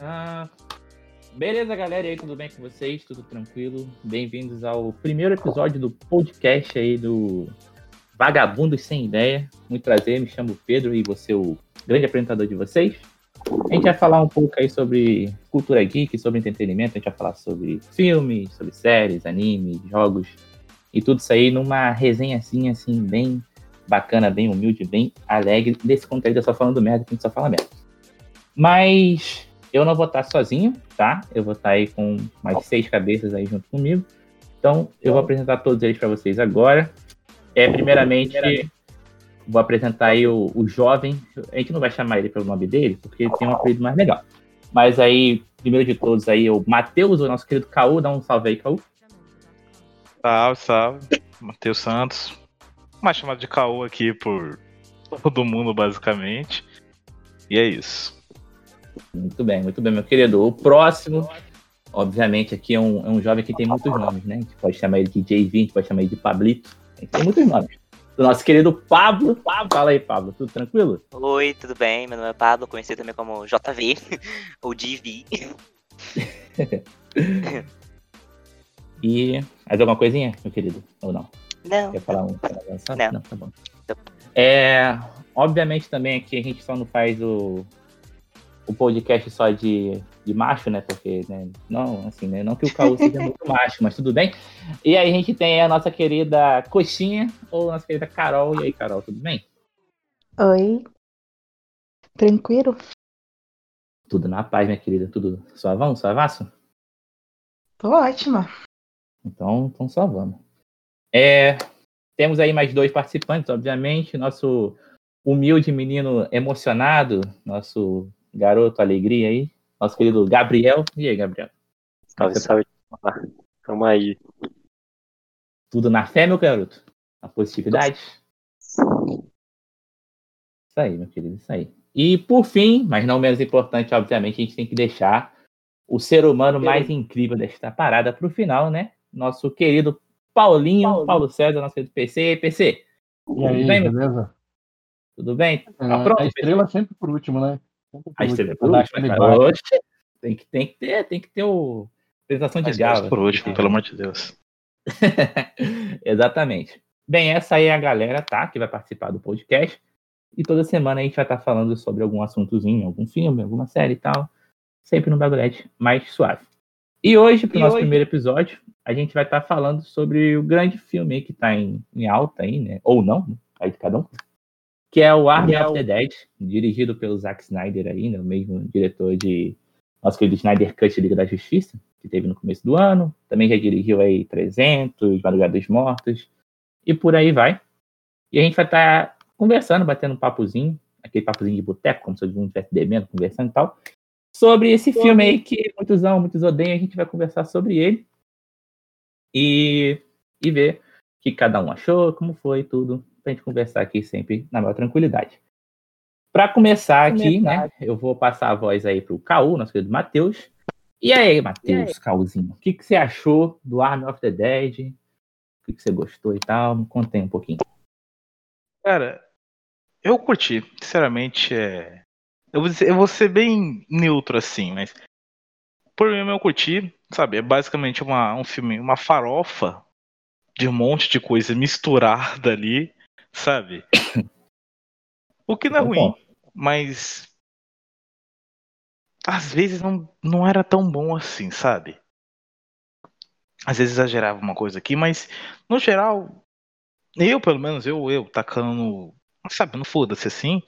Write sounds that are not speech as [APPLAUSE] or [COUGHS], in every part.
Ah, beleza, galera? E aí, tudo bem com vocês? Tudo tranquilo? Bem-vindos ao primeiro episódio do podcast aí do Vagabundos Sem Ideia. Muito prazer, me chamo Pedro e você o grande apresentador de vocês. A gente vai falar um pouco aí sobre cultura geek, sobre entretenimento, a gente vai falar sobre filmes, sobre séries, animes, jogos e tudo isso aí numa resenhazinha assim, bem bacana, bem humilde, bem alegre, desse conteúdo só falando merda, a gente só fala merda. Mas eu não vou estar sozinho, tá? Eu vou estar aí com mais seis cabeças aí junto comigo. Então, eu vou apresentar todos eles para vocês agora. É, primeiramente, vou apresentar aí o, o, jovem. A gente não vai chamar ele pelo nome dele, porque ele tem um apelido mais legal. Mas aí, primeiro de todos aí, o Matheus, o nosso querido Caú. Dá um salve aí, Caú. Salve, salve. Matheus Santos. Mais chamado de Caú aqui por todo mundo, basicamente. E é isso. Muito bem, muito bem, meu querido. O próximo, obviamente, aqui é um, é um jovem que tem muitos nomes, né? A gente pode chamar ele de JV, a gente pode chamar ele de Pablito. A gente tem muitos nomes. Do nosso querido Pablo. Pablo. Fala aí, Pablo. Tudo tranquilo? Oi, tudo bem? Meu nome é Pablo, conhecido também como JV, [LAUGHS] ou DV. [LAUGHS] e mais alguma coisinha, meu querido? Ou não? Não. Quer falar um? Não. Não, tá bom. É, obviamente também aqui a gente só não faz o, o podcast só de, de macho, né? Porque, né? Não, assim, né? Não que o Caô seja [LAUGHS] muito macho, mas tudo bem. E aí a gente tem a nossa querida Coxinha, ou a nossa querida Carol. E aí, Carol, tudo bem? Oi. Tranquilo? Tudo na paz, minha querida. Tudo suavão, suavaço? Tô ótima. Então, então só vamos. É, temos aí mais dois participantes, obviamente. Nosso humilde menino emocionado, nosso garoto alegria aí, nosso querido Gabriel. E aí, Gabriel? Salve, salve. Tamo aí. Tudo na fé, meu garoto? Na positividade? Isso aí, meu querido, isso aí. E por fim, mas não menos importante, obviamente, a gente tem que deixar o ser humano mais incrível desta parada para o final, né? Nosso querido Paulinho, Paulo, Paulo César, nosso querido PC. PC. E aí, bem, beleza? Tudo bem? É, tá pronto, a estrela PC? sempre por último, né? A estrela por último. Né, tem que, tem que ter, tem que ter o apresentação de gala. por último, pelo amor de Deus. [LAUGHS] Exatamente. Bem, essa aí é a galera, tá? Que vai participar do podcast. E toda semana a gente vai estar falando sobre algum assuntozinho, algum filme, alguma série e tal. Sempre no bagulhete mais suave. E hoje, para o nosso hoje... primeiro episódio, a gente vai estar falando sobre o grande filme que está em, em, alta aí, né? Ou não, né? aí de cada um. Que é o Army é of the Dead, dirigido pelo Zack Snyder aí, né? O mesmo diretor de nosso querido Snyder Cut Liga da Justiça, que teve no começo do ano. Também já dirigiu aí 300, Madrugada dos Mortos, e por aí vai. E a gente vai estar conversando, batendo um papozinho, aquele papozinho de boteco, como se alguém estivesse bebendo, conversando e tal, sobre esse filme aí que muitos amam, muitos odeiam, a gente vai conversar sobre ele e, e ver o que cada um achou, como foi tudo, pra gente conversar aqui sempre na maior tranquilidade. Para começar aqui, né, eu vou passar a voz aí pro Caú, nosso querido Matheus. E aí, Matheus, Caúzinho, o que, que você achou do Army of the Dead? O que, que você gostou e tal? Me contei um pouquinho. Cara, eu curti, sinceramente, é... eu, vou ser, eu vou ser bem neutro assim, mas por mim eu curti, sabe? É basicamente uma, um filme, uma farofa de um monte de coisa misturada ali, sabe? [COUGHS] O que não é ruim, mas às vezes não, não era tão bom assim, sabe? Às vezes exagerava uma coisa aqui, mas no geral, eu pelo menos, eu, eu tacando, sabe, não foda-se assim.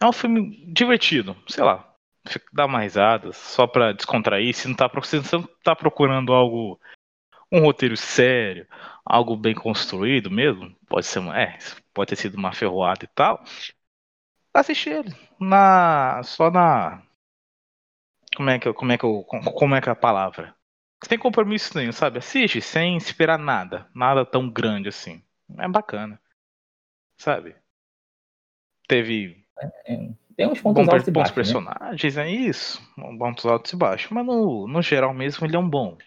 É um filme divertido, sei lá, dar uma risada, só pra descontrair. Se não tá, se não tá procurando algo, um roteiro sério, algo bem construído mesmo, pode ser, é, pode ter sido uma ferroada e tal. Assistir ele na, só na, como é que, como é que, eu, como é que é a palavra? Sem compromisso nenhum, sabe? Assiste sem esperar nada, nada tão grande assim. É bacana, sabe? Teve é, é tem uns pontos altos e baixos. Bons né? personagens, né? é isso. Pontos altos e baixos. Mas no, no geral mesmo ele é um bom.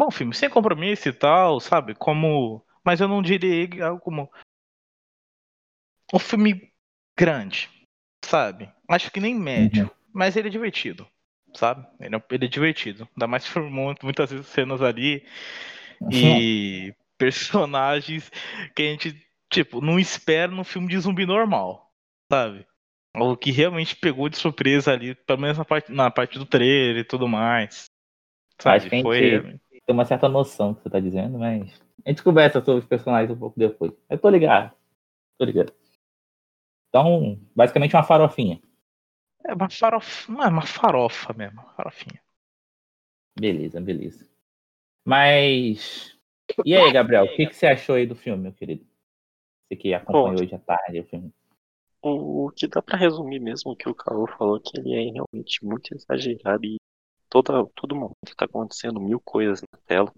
Bom filme, sem compromisso e tal, sabe? Como. Mas eu não diria algo como. Um filme grande, sabe? Acho que nem médio. Uhum. Mas ele é divertido. sabe? Ele é, ele é divertido. Ainda mais por muitas vezes cenas ali e [LAUGHS] personagens que a gente, tipo, não espera num filme de zumbi normal, sabe? O que realmente pegou de surpresa ali, pelo menos na parte, na parte do trailer e tudo mais. Sabe? A gente Foi... tem uma certa noção do que você tá dizendo, mas a gente conversa sobre os personagens um pouco depois. Eu tô ligado. Tô ligado. Então, basicamente uma farofinha. É uma farofa, não é uma farofa mesmo, uma farofinha. Beleza, beleza. Mas e aí, Gabriel, o que, que você achou aí do filme, meu querido? Você que acompanhou Bom, hoje à tarde o filme. O que dá para resumir mesmo que o Carlos falou que ele é realmente muito exagerado e toda, todo momento tá acontecendo mil coisas na tela.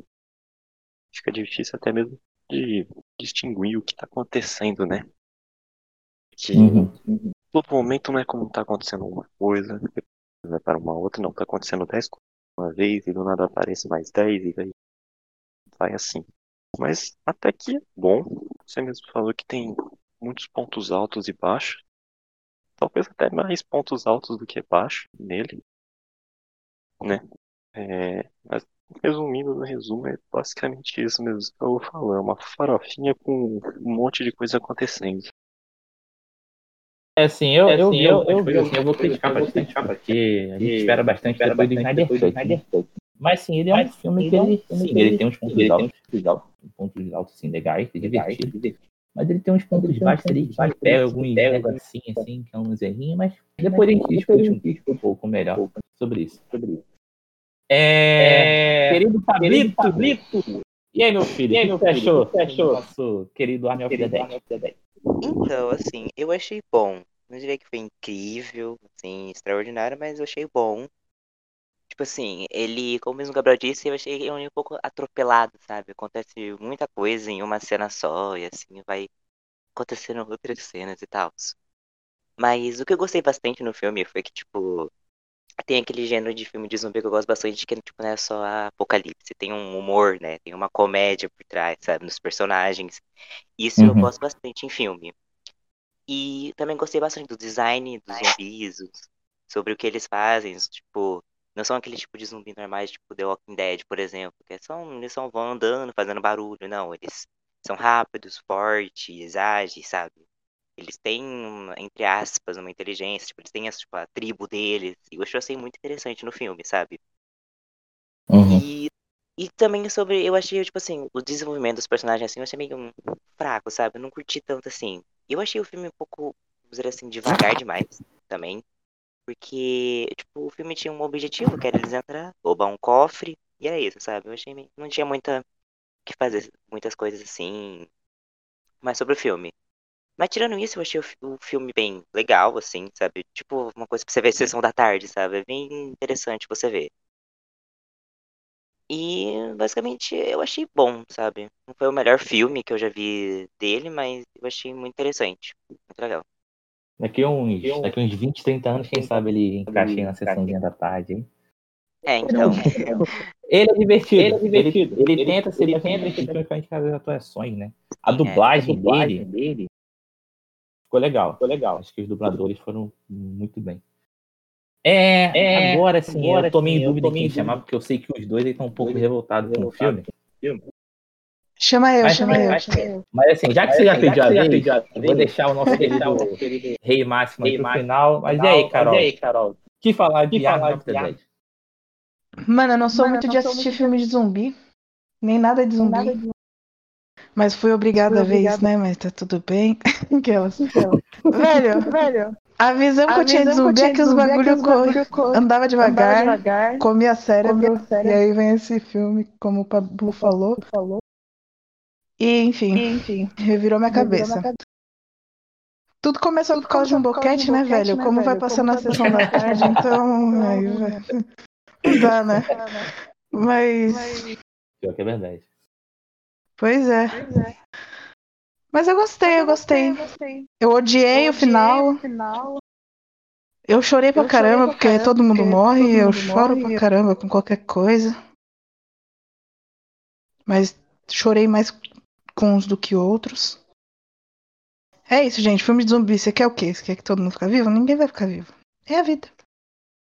Fica difícil até mesmo de distinguir o que tá acontecendo, né? Que uhum. todo momento não é como tá acontecendo uma coisa, vai para uma outra, não tá acontecendo dez coisas uma vez e do nada aparece mais dez e daí vai assim. Mas até que é bom. Você mesmo falou que tem muitos pontos altos e baixos. Talvez até mais pontos altos do que baixos nele. Né? É, mas resumindo no resumo, é basicamente isso mesmo que eu vou falar. Uma farofinha com um monte de coisa acontecendo. É assim, eu, é, assim, eu, eu, eu, assim, eu, vou criticar bastante, porque a gente espera bastante depois do Snyder Cut. Mas sim, ele é um Mas, filme que ele, sim, ele, ele tem uns pontos altos, pontos altos assim, legais, divertidos. Mas ele tem uns pontos baixos ali que pega alguns erros assim, assim, que é uns errinhos, mas depois a gente discute um pouco melhor sobre isso. É... Querido Fabito, e aí, meu filho, o que você achou? Você achou? Nosso querido Army of the Dead. Então, assim, eu achei bom. Não diria que foi incrível, assim, extraordinário, mas eu achei bom. Tipo assim, ele, como mesmo o Gabriel disse, eu achei ele um pouco atropelado, sabe? Acontece muita coisa em uma cena só, e assim, vai acontecendo outras cenas e tal. Mas o que eu gostei bastante no filme foi que, tipo, tem aquele gênero de filme de zumbi que eu gosto bastante, que tipo, não é só apocalipse, tem um humor, né? Tem uma comédia por trás, sabe? Nos personagens. Isso uhum. eu gosto bastante em filme. E também gostei bastante do design dos zumbis, sobre o que eles fazem, tipo, não são aquele tipo de zumbi normais, tipo The Walking Dead, por exemplo, que são, eles só vão andando, fazendo barulho. Não, eles são rápidos, fortes, ágeis, sabe? Eles têm, entre aspas, uma inteligência, tipo, eles têm a, tipo, a tribo deles. E eu achei muito interessante no filme, sabe? Uhum. E, e também sobre, eu achei, tipo assim, o desenvolvimento dos personagens, assim, eu achei meio um, fraco, sabe? Eu não curti tanto assim. Eu achei o filme um pouco, vamos dizer assim, devagar demais também. Porque, tipo, o filme tinha um objetivo, que era eles entrar, roubar um cofre, e era isso, sabe? Eu achei meio... não tinha muita que fazer, muitas coisas assim. Mas sobre o filme. Mas tirando isso, eu achei o, o filme bem legal, assim, sabe? Tipo, uma coisa pra você ver sessão da tarde, sabe? É bem interessante você ver. E basicamente eu achei bom, sabe? Não foi o melhor filme que eu já vi dele, mas eu achei muito interessante. Muito legal. Daqui uns, daqui uns 20, 30 anos, quem sabe ele encaixa na sessãozinha da tarde, hein? É, então. [LAUGHS] ele é divertido. Ele é divertido. Ele, ele, ele tenta ser divertido, principalmente as atuações, né? A dublagem, é, a dublagem dele, dele ficou legal. Ficou legal. Acho que os dubladores foram muito bem. É, é agora sim, agora, eu tomei em dúvida em quem chamar, porque eu sei que os dois estão um pouco revoltados com o filme. Chama eu, mas, chama eu. Mas, mas assim, já que você já pediu a vez, eu vou deixar o nosso querido Rei Máximo aí no final. Mas e aí, Carol? E aí, Carol? que falar de Arma of the Dead? Mano, eu não sou Mano, muito de assistir filme de zumbi. Nem nada de zumbi. Nada de... Mas fui obrigada a ver isso, né? Mas tá tudo bem. [LAUGHS] Aquelas. velho, velho. A visão que eu tinha de zumbi é que os bagulho, co... andava devagar, andava devagar comia cérebro, cérebro. E aí vem esse filme, como o Pablo falou. falou. E, enfim, enfim revirou minha cabeça. Cabeça. Tudo começou por causa de um boquete, né, velho? Né, Como velho? vai passando a sessão da tarde, então. Aí, não dá, né? Mas. Pior que é verdade. Pois é. Pois é. Mas eu gostei, eu gostei. Eu, gostei. eu odiei, o, final. Eu chorei pra eu caramba, chorei pra porque caramba, todo mundo porque morre. Todo mundo eu choro morre. pra caramba com qualquer coisa. Mas chorei mais com uns do que outros. É isso, gente. Filme de zumbi, você quer o quê? Você quer que todo mundo fique vivo? Ninguém vai ficar vivo. É a vida.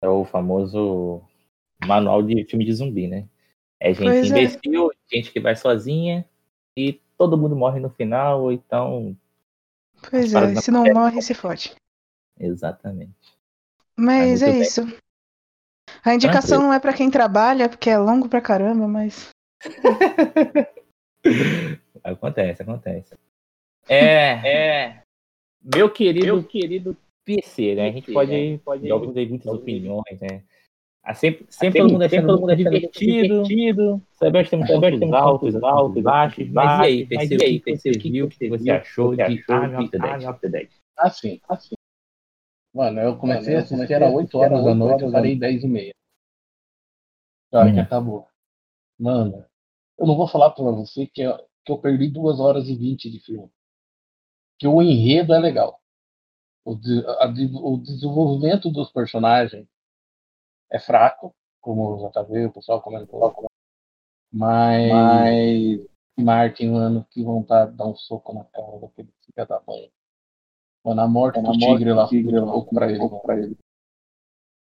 É o famoso manual de filme de zumbi, né? É gente Pois é. imbecil, gente que vai sozinha e todo mundo morre no final, ou então. Pois Para é, se não morre, se fode. Exatamente. Mas Ah, é bem. isso. A indicação não é pra quem trabalha, porque é longo pra caramba, mas. [LAUGHS] Acontece, acontece. É, é. Meu querido, meu querido PC, né? A gente pode, pode dar algumas muitas opiniões, né? Ah, sempre, sempre todo mundo achando todo mundo divertido, divertido. Que temos pontos altos, altos, baixos. Mas e aí, PC, o que que você achou de Army of the Dead? Assim, assim. Mano, eu comecei a assistir, era 8 horas da noite, eu parei 10 e meia. Na hora que Hum. acabou. Mano, eu não vou falar pra você que eu, que eu perdi 2 horas e 20 de filme. Que o enredo é legal. O, de- a o desenvolvimento dos personagens é fraco, como o JV, o pessoal comentou. Mas, Martin, mano, que vontade de dar um soco na cara daquele filho da mãe. Mano, a morte do tigre lá foi um pouco pra ele. mano.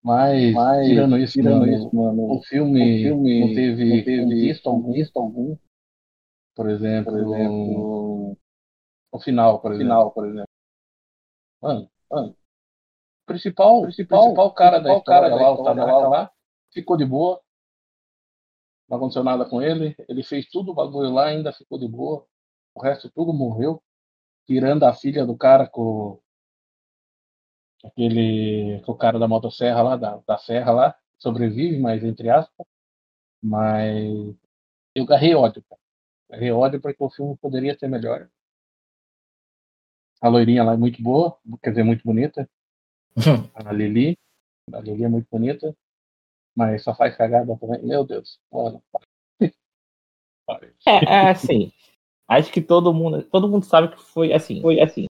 Mas, tirando isso, mano, o filme, não teve, contexto algum, por exemplo, o final, por exemplo. por exemplo. Mano, mano, o principal, principal, cara da história lá, o Tanaka lá, ficou de boa. Não aconteceu nada com ele. Ele fez tudo o bagulho lá, ainda ficou de boa. O resto tudo morreu. Tirando a filha do cara com aquele com o cara da motosserra lá, da, da serra lá, sobrevive, mas entre aspas. Mas eu garrei ódio, cara. Garrei ódio porque o filme poderia ser melhor. A loirinha lá é muito boa, quer dizer, muito bonita. [LAUGHS] A Lili. A Lili é muito bonita. Mas só faz cagada também. Meu Deus. Mano. [LAUGHS] É, é assim. Acho que todo mundo, todo mundo sabe que foi assim. Foi assim.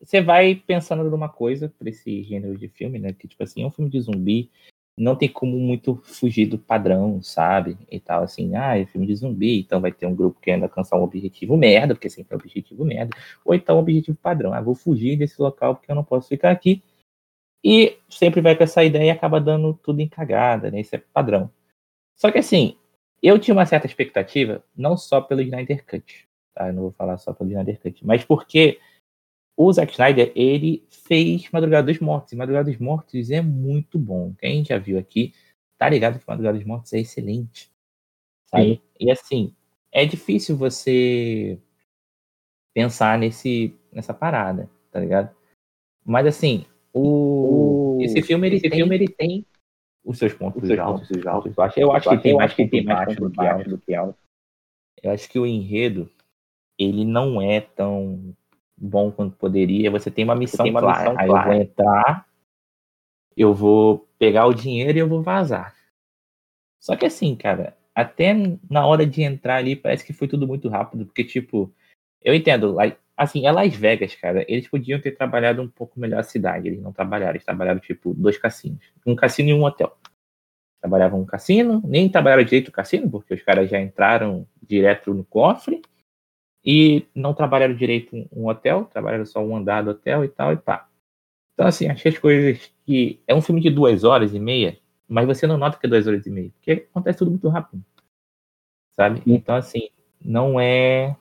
Você vai pensando numa coisa pra esse gênero de filme, né? Que tipo assim, é um filme de zumbi, não tem como muito fugir do padrão, sabe? E tal assim, ah, é filme de zumbi, então vai ter um grupo que ainda alcançar um objetivo merda, porque sempre é um objetivo merda, ou então um objetivo padrão, ah, vou fugir desse local porque eu não posso ficar aqui. E sempre vai com essa ideia e acaba dando tudo em cagada, né? Isso é padrão. Só que assim, eu tinha uma certa expectativa, não só pelo Snyder Cut, tá? Eu não vou falar só pelo Snyder Cut, mas porque o Zack Snyder, ele fez Madrugada dos Mortos, e Madrugada dos Mortos é muito bom. Quem já viu aqui, tá ligado que Madrugada dos Mortos é excelente, sabe? E assim, é difícil você pensar nesse, nessa parada, tá ligado? Mas assim, o, esse filme, ele, tem, filme, ele tem os seus pontos altos, os altos, baixos. Eu acho que tem mais que tem mais do que alto, do que alto. Eu acho que o enredo, ele não é tão bom quanto poderia. Você tem uma missão, tem uma clara. Missão Aí clara. eu vou entrar, eu vou pegar o dinheiro e eu vou vazar. Só que assim, cara, até na hora de entrar ali, parece que foi tudo muito rápido, porque, tipo, eu entendo, assim, é Las Vegas, cara, eles podiam ter trabalhado um pouco melhor a cidade, eles não trabalharam, eles trabalharam, tipo, dois cassinos, um cassino e um hotel. Trabalhavam um cassino, nem trabalharam direito o cassino, porque os caras já entraram direto no cofre, e não trabalharam direito um hotel, trabalharam só um andar do hotel e tal, e pá. Então, assim, achei as coisas que. É um filme de duas horas e meia, mas você não nota que é duas horas e meia, porque acontece tudo muito rápido. Sabe? Então, assim, não é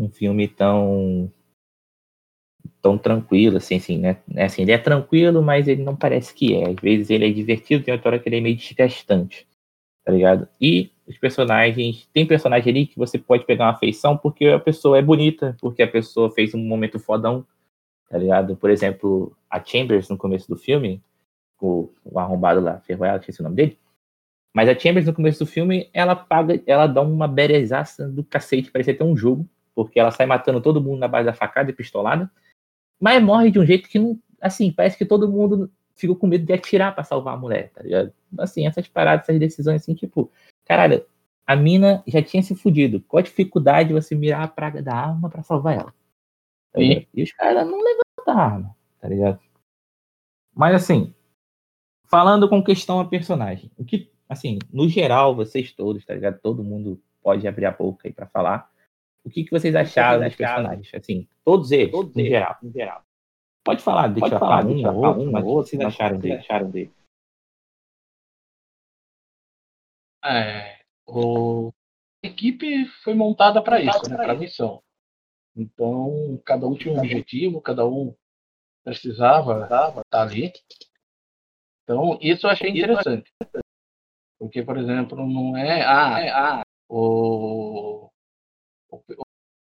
um filme tão. tão tranquilo, assim, assim, né? Assim, ele é tranquilo, mas ele não parece que é. Às vezes ele é divertido, tem outra hora que ele é meio desgastante, tá ligado? E os personagens. Tem personagem ali que você pode pegar uma afeição porque a pessoa é bonita, porque a pessoa fez um momento fodão, tá ligado? Por exemplo, a Chambers no começo do filme, o, o arrombado lá, Ferroela, esqueci o nome dele. Mas a Chambers no começo do filme, ela paga, ela dá uma berezaça do cacete, parecia ter um jogo, porque ela sai matando todo mundo na base da facada e pistolada, mas morre de um jeito que não. Assim, parece que todo mundo ficou com medo de atirar para salvar a mulher, tá ligado? Assim, essas paradas, essas decisões, assim, tipo, caralho, a mina já tinha se fudido. Qual a dificuldade de você mirar a praga da arma para salvar ela? Tá e, e os caras não levantam a arma, tá ligado? Mas assim, falando com questão a personagem, o que, assim, no geral, vocês todos, tá ligado? Todo mundo pode abrir a boca aí para falar. O que, que vocês acharam dos personagens? Assim, todos eles, todos em, eles geral. em geral. Pode falar, deixa pode eu falar, um, deixa um, outro, um, mas o que vocês acharam dele? Acharam dele? É, o, a equipe foi montada para isso, né, para missão. Então, cada um tinha um objetivo, cada um precisava estar ali. Então, isso eu achei interessante. Porque, por exemplo, não é. Ah, o, o,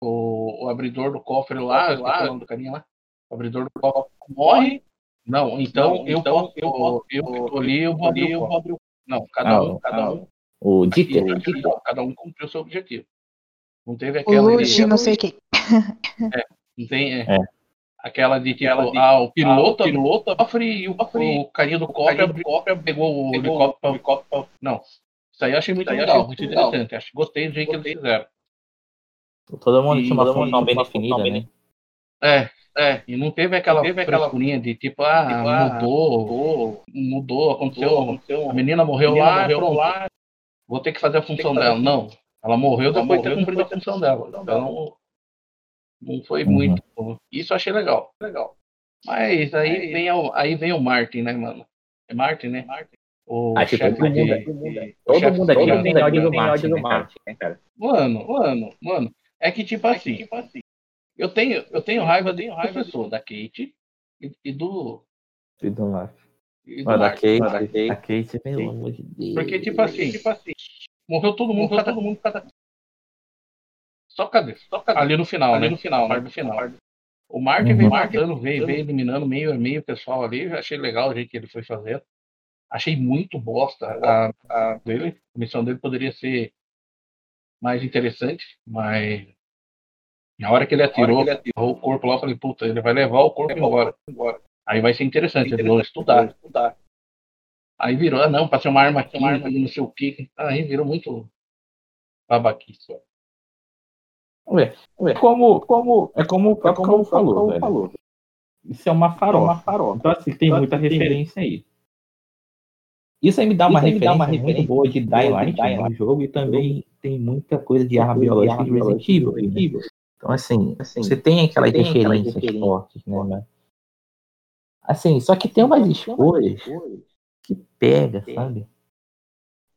o, o abridor do cofre lá, lá do carinha lá, o abridor do cofre morre. Não, então, eu, eu, eu, eu que tô ali, eu vou abrir, eu vou abrir. Não, cada Ah, um, o- cada um. O Dieter, Aqui, o aqui, Dieter. cada um cumpriu o seu objetivo. Não teve O aquela. Luigi, de, não sei quem. [LAUGHS] não tem, é, É. Aquela de tipo, ah, o piloto, o piloto cofre e o, o carinha do cofre, abriu o cofre pegou o helicóptero. helicóptero. Não. Isso aí eu achei muito legal, muito interessante. Acho, gostei do jeito que eles fizeram. Todo mundo E- tinha uma todo função bem definida, função né? É, é. E não teve aquela, teve aquela de tipo, ah, tipo, ah, mudou, mudou, aconteceu, aconteceu, a menina morreu menina lá, morreu pronto, lá. vou ter que fazer a função fazer a dela. Não, ela morreu Ela depois de ter cumprido a função dela. Então, não foi Uhum. muito. Isso eu achei legal. legal. Mas aí, Aí- vem o, aí vem o Martin, né, mano? É Martin, né? O Acho que chefe todo mundo- de- todo mundo- de- Todo mundo aqui tem ódio do Martin, né, cara? Mano, mano, mano. É que tipo assim, eu tenho, eu tenho raiva de raiva pessoa, da Kate e, e do. E do Martin. E do da. Kate, a Kate, pelo amor de Deus. Porque, tipo assim, tipo assim, morreu todo mundo, morreu todo mundo, cada... Só cadê? Só cadê? Ali no final, ali no final, na parte do final. O Martin Uhum. veio matando, veio, veio eliminando meio a meio o pessoal ali. Eu achei legal o jeito que ele foi fazendo. Achei muito bosta a, a dele. A missão dele poderia ser mais interessante, mas na hora que ele atirou, atirou o corpo lá, eu falei, puta, ele vai levar o corpo embora. Aí vai ser interessante, eles vão estudar. estudar. Aí virou, ah, não, pra ser uma arma aqui, uma arma não sei o que. Aí virou muito babaquice. Ué, ué, como, como, é como o próprio Caio falou, velho. Isso é uma farofa. Então, assim, tem muita referência aí. Isso aí me dá uma, aí me referência, dá uma muito referência boa de Dying Light Dying no Light. jogo e também tem muita coisa de arma biológica de Resident Evil. né? Então, assim, Assim, você tem aquelas você tem aquelas referências referências fortes, né? mas- Assim, só que tem umas escolhas que pega, sabe?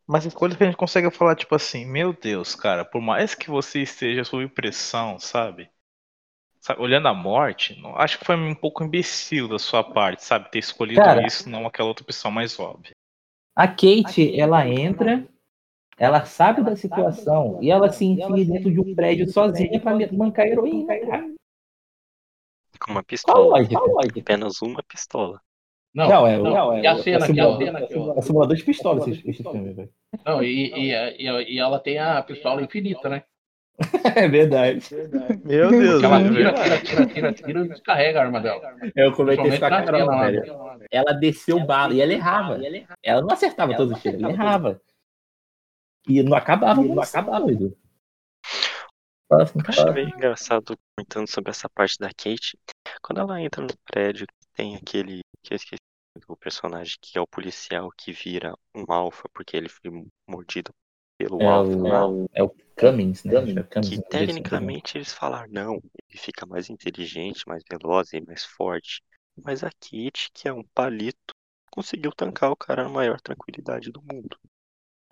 Mas escolhas que a gente consegue falar, tipo assim, meu Deus, cara, por mais que você esteja sob pressão, sabe? Sabe, olhando a morte, acho que foi um pouco imbecil da sua parte, sabe? Ter escolhido Cara. isso, não aquela outra opção mais óbvia. A Kate, ela entra, ela sabe da situação e ela se enfia dentro de um prédio sozinha pra mancar a heroína. Com uma Qual a pistola. lógica? Apenas uma pistola. Não, Não, é, não, não, e a é, cena é aqui, ó. simulador, é simulador de pistola esse, esse filme, velho. Não, e, e, e, e ela tem a pistola infinita, né? [LAUGHS] É verdade. Meu Porque Deus, ela é tira, verdade. tira, tira, tira, tira e descarrega a arma dela. Eu comentei isso com a Carol, velho. Ela desceu bala e ela errava. Ela não acertava todos os tiros, ela errava. E não acabava, não acabava, Edu. Assim, Eu achei cara, meio engraçado comentando sobre essa parte da Kate. Quando ela entra no prédio, tem aquele. Que eu esqueci o personagem que é o policial que vira um alfa porque ele foi mordido pelo é lá. o, é o Cummings, né? Cummings, É Cummings, Que tecnicamente eles falaram, não, ele fica mais inteligente, mais veloz e mais forte. Mas a Kate, que é um palito, conseguiu tancar o cara na maior tranquilidade do mundo.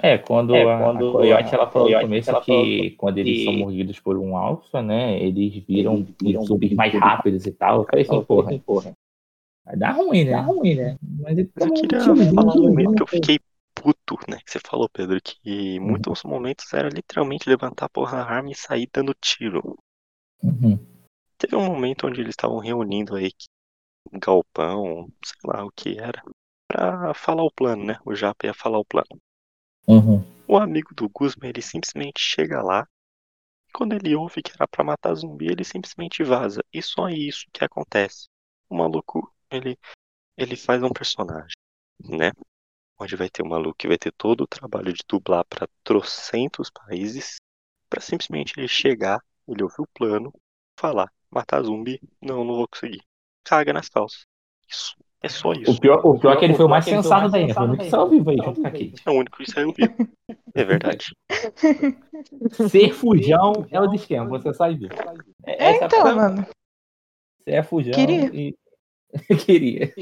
É, quando, É, a, quando a Coyote ela falou no Coyote, começo ela que falou quando eles que- são mordidos por um alfa, né, eles viram, Eles viram zumbis mais rápidos e tal. Eu falei assim, porra, porra. vai dar ruim, né? Dá ruim, né? Mas, Mas eu um queria falar um momento que eu fiquei puto, né? Que você falou, Pedro, que muitos momentos era literalmente levantar a porra da arma e sair dando tiro. Uhum. Teve um momento onde eles estavam reunindo aí um galpão, sei lá o que era, pra falar o plano, né? O Japa ia falar o plano. Uhum. O amigo do Guzman, ele simplesmente chega lá. Quando ele ouve que era pra matar zumbi, ele simplesmente vaza. E só isso que acontece. O maluco, ele, ele faz um personagem, né? Onde vai ter um maluco que vai ter todo o trabalho de dublar pra trocentos países. Pra simplesmente ele chegar, ele ouvir o plano, falar, matar zumbi, não, não vou conseguir. Caga nas calças. Isso. É só isso. O pior, o pior é que ele foi o mais que o sensato daí, Foi muito daí. só ao vivo aí, junto com a Kate. É o único que saiu vivo. É verdade. [LAUGHS] Ser fujão é o esquema, você sabe. É, É, então, mano. Você é fujão Queria. e [LAUGHS] queria.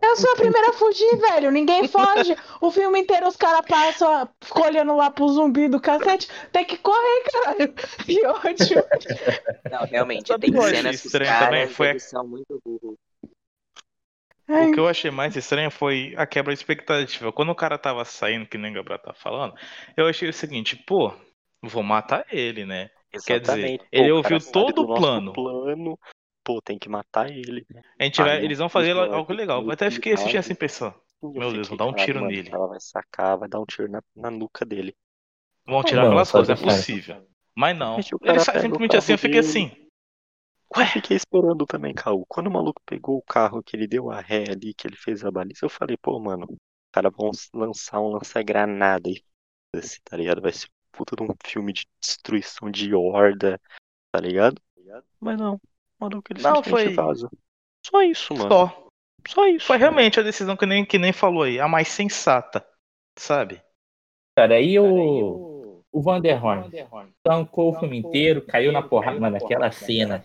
Eu sou a primeira a fugir, velho. Ninguém foge. O filme inteiro os caras passam ó, escolhendo lá pro zumbi do cacete. Tem que correr, caralho. Que ódio. Não, realmente, tem que cenas que os estranho também? Foi a- muito O que eu achei mais estranho foi a quebra de expectativa. Quando o cara tava saindo, que nem o Gabriel tá falando, eu achei o seguinte, pô, vou matar ele, né? Quer dizer, Exatamente. ele Pô, o ouviu todo do o plano. plano. Pô, tem que matar ele. A gente vai, Aí eles vão fazer moleque algo legal. Eu até fiquei assistindo assim pensando, Eu Meu Deus, vou dar um "Caralho, tiro mano, nele." Ela vai sacar, vai dar um tiro na, na nuca dele. vão tirar Não, aquelas só coisas, é possível. Mas não. Ele sai simplesmente assim, eu fiquei assim. Eu fiquei esperando também, Caô. Quando o maluco pegou o carro, que ele deu a ré ali, que ele fez a baliza, eu falei, pô, mano, os caras vão lançar um lança-granada e foda-se, tá ligado? Vai ser um puta de um filme de destruição de horda, tá ligado? Mas não, maluco ele Não, foi- vaza. Só isso, mano. Só. Só isso. Foi realmente a decisão que nem, que nem falou aí, a mais sensata, sabe? Cara, aí o, o Vanderhorn tancou o filme inteiro, caiu na porrada. Mano, aquela cena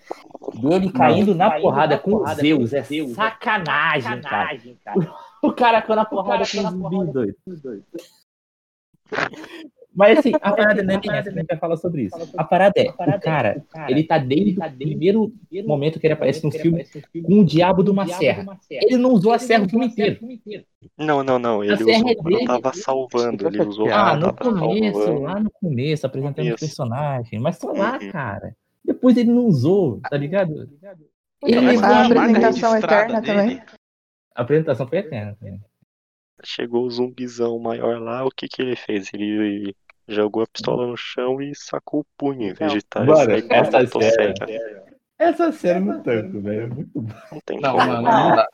dele caindo na porrada com o Zeus é sacanagem, cara. [LAUGHS] O cara caiu na porrada com o zumbi, doido. Mas assim, a parada não é nem essa, a gente vai falar sobre isso. A parada é, o cara, ele tá desde o primeiro momento que ele aparece no filme com o diabo de uma serra. Ele não usou a serra o filme inteiro. Não, não, não. Ele A serra usou é quando tava salvando. Ele usou Ah, no começo, lá no começo, apresentando os Começo. personagens. Mas só lá, Uhum. cara. Depois ele não usou, tá ligado? Ele levou foi a apresentação eterna também. A apresentação foi eterna. também. Chegou o zumbizão maior lá, o que que ele fez? Ele jogou a pistola no chão e sacou o punho em vez de estar com a essa motosserra. Essa cena no tanco, velho. É muito bom. Não tem Não, como. mano, não dá.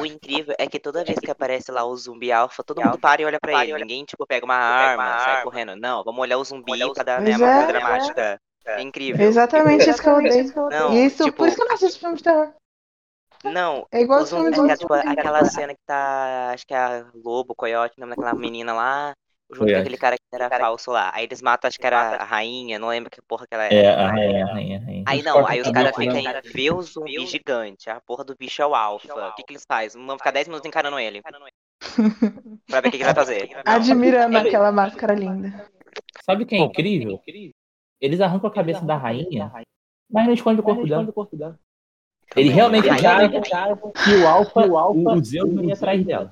O incrível é que toda vez que aparece lá o zumbi alfa, todo mundo para e olha pra ele. Ninguém, tipo, pega uma arma, sai correndo. Não, vamos olhar o zumbi pra dar né, uma é. coisa dramática. É incrível. Exatamente isso que eu odeio. Não, isso, tipo- por isso que eu não assisto filme de terror. Não, É igual o os zumbi, filmes é, de tipo, aquela cena que tá. Acho que é a Lobo, o Coyote, o nome daquela menina lá. Junto com aquele cara que era falso lá. Aí eles matam, acho que era a rainha, não lembro que porra que ela É, era. a rainha, a rainha, a rainha. Aí não, aí os caras ficam aí, vê o zumbi gigante, a porra do bicho é o alfa. O que, que eles fazem? Vão ficar 10 minutos encarando ele. [LAUGHS] pra ver o que, que ele vai fazer. Não. Admirando aquela máscara linda. Sabe o que é incrível? Eles arrancam a cabeça da rainha, mas não esconde o corpo dela. Ele realmente né? achava que o Alpha, o, o Zeus não ia atrás dela.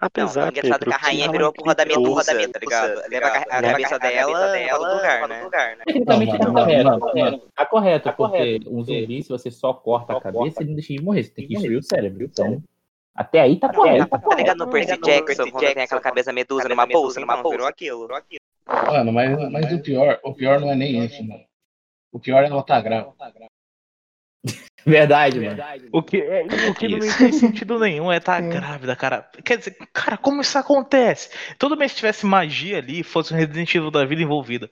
Apesar, Não, engraçado Pedro, que a rainha virou a porra da medusa, tá ligado? Leva a ca- a cabeça dela fora do lugar, né? Tecnicamente Não, tá correto. não, tá correto. Tá correto, porque um zumbi, se você só corta a cabeça, ele não deixa de morrer. Você tem que destruir o cérebro. Então, até aí tá correto. Tá ligado no Percy Jackson, quando tem aquela cabeça medusa numa bolsa, numa bolsa, virou aquilo. Mano, mas, mas o pior, o pior não é nem esse, mano. O pior é ela tá grávida. Verdade, mano. O que, é, o que não tem sentido nenhum é estar Sim. grávida, cara. Quer dizer, cara, como isso acontece? Todo mês tivesse magia ali, fosse um Resident Evil da vida envolvido.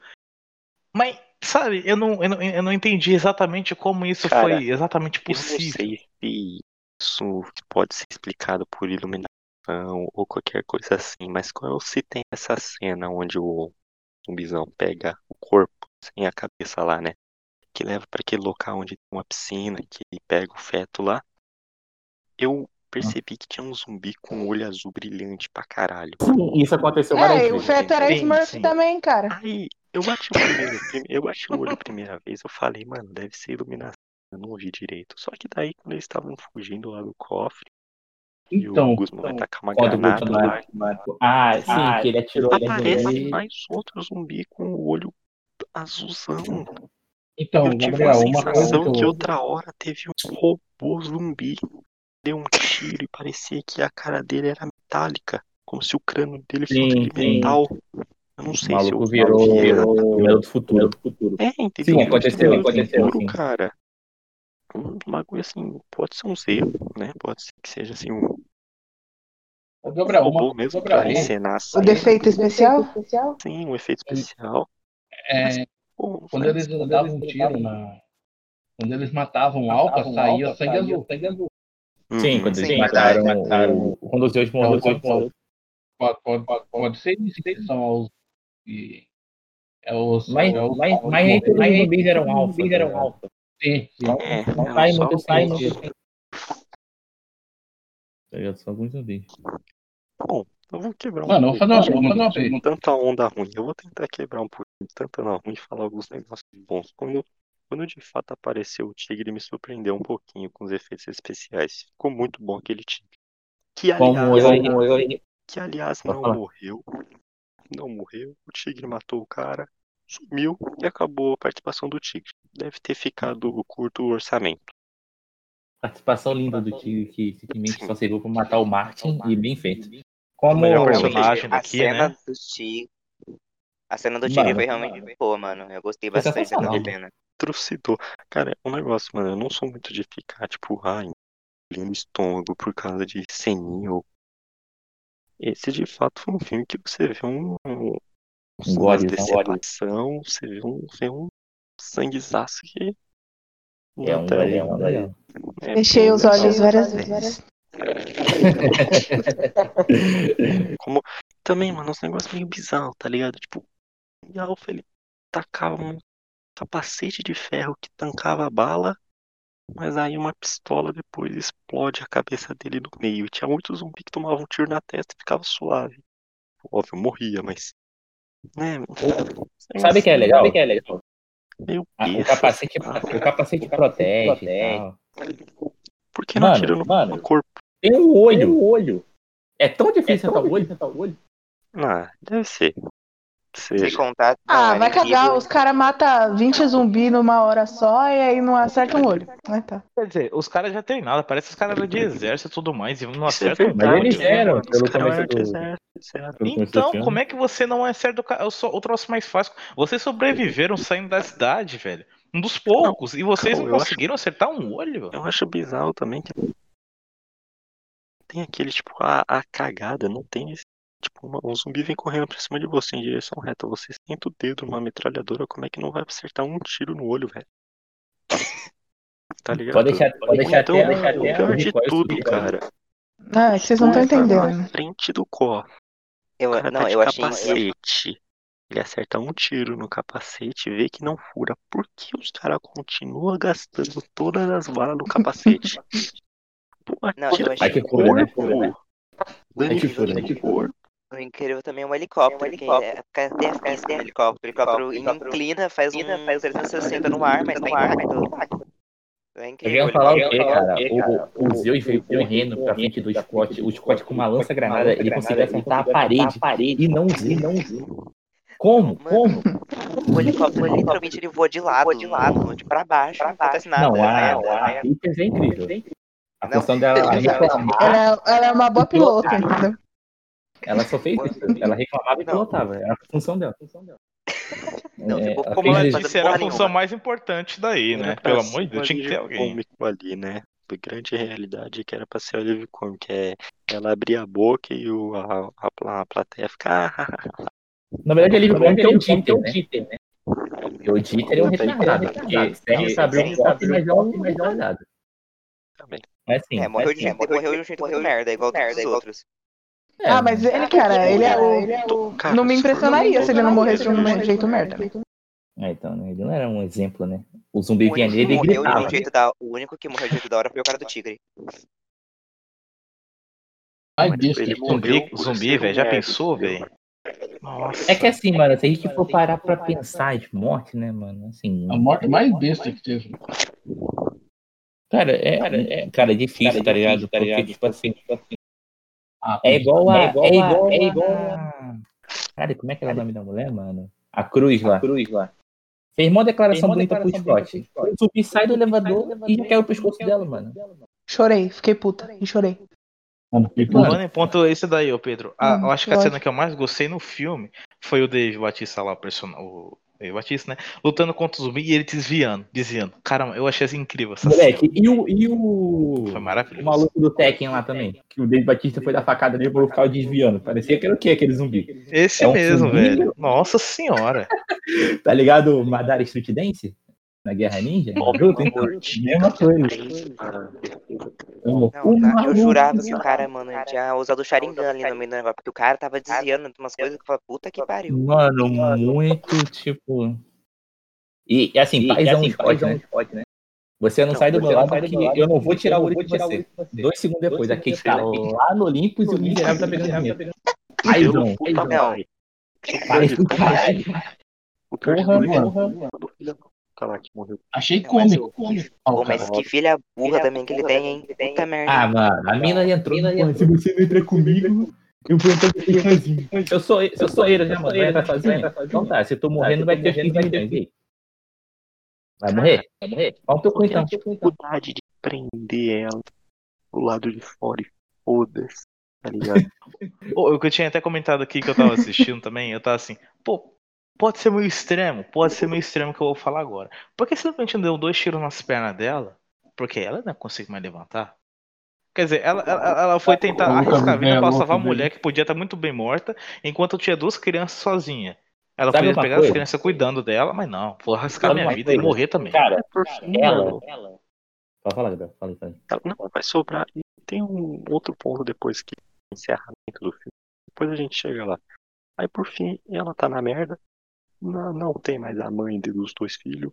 Mas, sabe, eu não, eu não, eu não entendi exatamente como isso Cara, foi exatamente Eu não possível. sei se isso pode ser explicado por iluminação ou qualquer coisa assim, mas quando se tem essa cena onde o zumbizão pega o corpo sem a cabeça lá, né? Que leva para aquele local onde tem uma piscina, que ele pega o feto lá. Eu percebi que tinha um zumbi com um olho azul brilhante pra caralho. Isso aconteceu várias É, e o vezes. feto era Sim, Smurf sim. também, cara. Aí eu bati o primeiro, prime- eu bati o olho a primeira vez, eu falei, mano, deve ser iluminação. Eu não ouvi direito. Só que daí, quando eles estavam fugindo lá do cofre, e Então, o Guzman vai tacar uma granada lá, Ah, sim, que ele atirou ele aparece mais outro zumbi com o olho azulzão. Então, eu tive Gabriel, a uma coisa sensação que que eu, outra hora teve um robô zumbi. Deu um tiro e parecia que a cara dele era metálica. Como se o crânio dele fosse Sim, de sim. metal. Eu não O sei se eu maluco virou, vi virou Primeiro do futuro. É, entendeu? Sim, aconteceu, aconteceu, Futuro, sim. cara. Um bagulho assim, pode ser um erro, né? Pode ser que seja assim um Ô, Gabriel, uma robô coisa, mesmo pra Gabriel, encenar O assim. defeito especial? Sim, um efeito especial. é, Quando eles davam um tiro na. Quando eles matavam o Alpha, saía sangue azul. Sim, Uhum. quando eles Sim, mataram, verdade. o, quando os Zeus morreu, Pode, pode, pode, pode, pode ser isso que são os. e- É os. Mas, é os, mas, os mas nem todos os morreram. zumbis eram alfa. Eram alfa. Sim, sim. Não, É, não sai muito sai muito. Tá ligado? Só alguns zumbis. Bom, eu vou quebrar um Mano, vou fazer uma, pouco vou fazer uma pergunta. tanta onda ruim. Eu vou tentar quebrar um pouquinho tanta onda ruim e falar alguns negócios bons. Quando, quando de fato apareceu o tigre, me surpreendeu um pouquinho com os efeitos especiais. Ficou muito bom aquele tigre. Que aliás, que aliás não morreu. Não morreu. O tigre matou o cara, sumiu e acabou a participação do tigre. Deve ter ficado curto o orçamento. participação linda do Tigre que simplesmente só serviu pra matar o Martin e bem feito. Como melhor Realmente, personagem a daqui, cena né? do tigre. A cena do tigre Mano, foi realmente boa, mano. Eu gostei Foi bastante sensacional. cena. Trucidou. Cara, é um negócio, mano. Eu não sou muito de ficar, tipo, ai, no estômago por causa de ceninha ou. Esse de fato foi um filme que você vê um. um Um uma gore, né? decepção, você vê um, vê um sanguezaço que. É um gore, é um gore. é Fechei bem os legal. olhos várias vezes. [LAUGHS] Como também, mano, uns negócios meio bizarros, tá ligado? Tipo, o Alpha ele tacava um capacete de ferro que tancava a bala, mas aí uma pistola depois explode a cabeça dele no meio. Tinha muitos zumbis que tomavam um tiro na testa e ficava suave. Óbvio, morria, mas. Né? Sabe o que é legal? Sabe que é legal? Meio Ah, o capacete, o capacete protege e tal. Por que não Mano, tira no, mano. no corpo? Tem um olho. um olho. É tão difícil acertar o olho, acertar o olho. Ah, deve ser. Sem Seja. contar. não, Ah, era vai cagar, os caras matam 20 zumbi numa hora só e aí não acerta um olho. Ah, tá. Quer dizer, os caras já treinaram, parece que os caras eram de exército e tudo mais, e não é acertam Mas eles né? eram, pelo começo eram de do- exército, exato. pelo começo do Então, como é que você não acerta o, ca- o, o troço mais fácil? Vocês sobreviveram saindo da cidade, velho. Um dos poucos. e vocês não, não eu acho- conseguiram acertar um olho? Eu acho bizarro também que tem aquele, tipo, a, a cagada, não tem esse. Tipo, uma- um zumbi vem correndo pra cima de você em direção reta. Você senta o dedo numa metralhadora, como é que não vai acertar um tiro no olho, velho? Tá ligado? Pode deixar, pode deixar então, até, deixar o pior de tudo, subir. cara. É que vocês não estão Tá na entendendo. frente do cor. Eu, O cara não, tá de eu achei. capacete. Ele acerta um tiro no capacete, vê que não fura. Por que os caras continuam gastando todas as balas no capacete? [LAUGHS] Não, eu achei- Aí que fura, né? corpo. Aí que fura, né? o incrível também é um helicóptero. que é, cadê a pista do helicóptero? O helicóptero inclina, faz um 360 no ar, mas tá intacto. É Eu incrível. ia falar o helicóptero. quê, cara? O, o Zeus veio correndo pra frente do Scott. O Scott com uma lança-granada, ele conseguiu acertar a parede e não viu. Não viu. Como? Como? O helicóptero literalmente ele voa de lado, de lado, de pra baixo, não acontece nada. Não, a, a é incrível. A Não. função dela é reclamar, Ela, ela é uma boa piloto, entendeu? ela só fez isso. Ela reclamava e Não. pilotava. Era a função dela. Não, É, ela Como ela disse, era a função mais importante daí, né? Era pra Pelo amor de Deus, tinha que ter alguém. cômico ali, né? Grande realidade que era pra ser o cômico, que é ela abrir a boca e o, a, a, a plateia ficar. "Ah, Na verdade, viu que é o Dieter, né? Porque o Dieter é um retardado. Porque abrir o copo, mas é um é um olhado. Também. Mas assim, É, morreu mas, de jeito, morreu de um jeito muito merda, igual todos os outros. é, Ah, mas ele, cara, ele é o. Cara, Não me impressionaria se ele não morresse de um jeito merda. É, então, né? Ele não era um exemplo, né? O zumbi vinha nele e morreu de gritava. um jeito da, o único que morreu de jeito da hora foi o cara do tigre. Ai, bicho, ele que morreu Zumbi, zumbi um velho, já pensou, velho? Nossa. É que assim, mano, se a gente for parar pra pensar de morte, né, mano? Assim, a morte mais besta que teve. Cara, é, cara, é, cara, é difícil, tá ligado? Porque, tipo assim, Ah, é igual a. É igual, a- a, é igual a. Cara, como é que era o nome da mulher, mano? A Cruz lá. Cruz lá. Fez uma declaração bonita pro Scott. O zumbi sai do elevador e já caiu o pescoço dela, mano. Chorei, fiquei puta e chorei. Mano, mano, em ponto esse daí, ô Pedro. A- Hum, eu acho que a cena que eu mais gostei no filme foi o Dave Batista lá, o personagem. O Dave Batista, né? Lutando contra o zumbi e ele desviando, desviando. Caramba, eu achei assim incrível essa Moleque, e o, e o, Foi o maravilhoso. maluco do Tekken lá também? Que o Dave Batista foi dar facada nele e ficava desviando. Parecia que era o quê, aquele zumbi? Esse É um mesmo, zumbi? velho. Nossa senhora. [LAUGHS] Tá ligado o Madara Street Dance? Na Guerra Ninja? Naruto, então, mesma coisa. Não, O tá, eu jurava que o cara, mano, ele tinha usado o Sharingan ali no meio do negócio, porque o cara tava desviando de umas coisas que eu falava, puta que pariu. Mano, muito tipo. E, e assim, paizão um Scott, né? Você não, Não, sai do meu lado porque eu não vou tirar o olho de você. olho de você. Dois segundos depois, aqui está lá no Olympus e o miserável tá pegando. Paizão. Não. pai. Pai do caralho. Porra, é porra. Que morreu. Achei mas cômico. Ó, Pô, mas que filha burra também que ele tem, hein? Puta merda. Ah, mano, a mina entrou. Porra, se você não entrar comigo, eu vou entrar sozinho. Se eu sou, eu sou ele, já, mano, vai entrar sozinho? Então tá, se eu tô morrendo, vai ter 15 milhões. e aí? Vai morrer? Vai morrer? Olha o teu cu então. dificuldade de prender ela do lado de fora e foda-se, tá ligado? [LAUGHS] O que eu tinha até comentado aqui que eu tava assistindo também, eu tava assim, pô, pode ser meio extremo, pode ser meio extremo que eu vou falar agora. Por que simplesmente deu dois tiros nas pernas dela? Porque ela não consegue mais levantar. Quer dizer, ela, ela, ela foi tentar arriscar a vi vida pra salvar a mulher que podia estar muito bem morta, enquanto tinha duas crianças sozinha. Ela Sabe podia pegar coisa? as crianças cuidando dela, mas não, vou arriscar Sabe minha vida e coisa? morrer também. Cara, Por fim, ela. mano, Pode falar, Gabriel. Fala aí, ela não vai sobrar. E tem um outro ponto depois que encerramento do filme. Depois a gente chega lá. Aí por fim, ela tá na merda. Não, não tem mais a mãe dos dois filhos.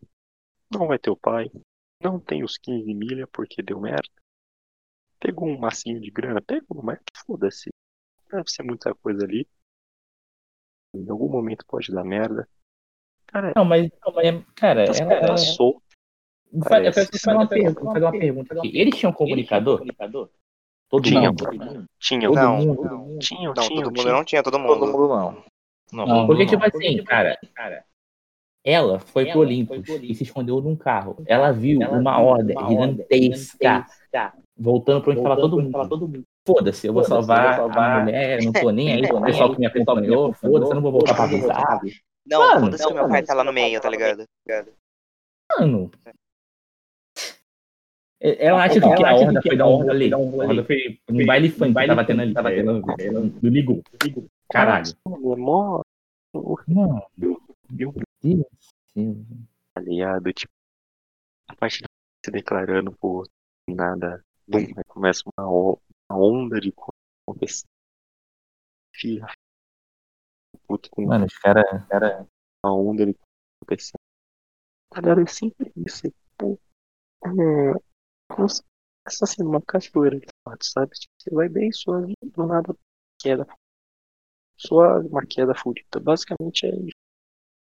Não vai ter o pai. Não tem os 15 milha porque deu merda. Pegou um massinho de grana. Pegou, mas foda-se. Deve ser muita coisa ali. Em algum momento pode dar merda. Cara, Não, mas, não, mas, cara, essa ela, fa- Eu quero fazer uma pergunta, fazer uma pergunta aqui. Eles tinham comunicador? Todo Tinha. mundo? Tinha, Todo Não, mundo? não. tinha, Não, tinha, todo mundo tinha. não tinha, todo mundo. Todo mundo não. Não, Não, Porque, não. tipo assim, cara, ela foi pro Olympus e se escondeu num carro. Ela viu uma ordem gigantesca voltando pra onde tava todo mundo. Foda-se, eu vou salvar a mulher, não tô nem [LAUGHS] aí. O pessoal que me acompanhou, foda-se, eu não vou voltar pra avisar. Não, foda-se que meu pai tá lá no meio, tá ligado? Mano. Ela acha que a horda foi dar um rolê. A horda foi um baile funk que tava tendo ali. Tava tendo, ela não ligou. Caralho. É mó. Mano, Meu Deus do céu. ligado? Tipo, a partir de se declarando por nada, bum, aí começa uma, onda de coisa acontecendo. Filha. Puto com Mano, os caras. Cara, uma onda de coisa acontecendo. Galera, é sempre isso. Tipo, é, como se essa sendo uma cachoeira de fato, sabe? Tipo, você vai bem suave, do nada queda. Suave, uma queda fudida. Basicamente é isso.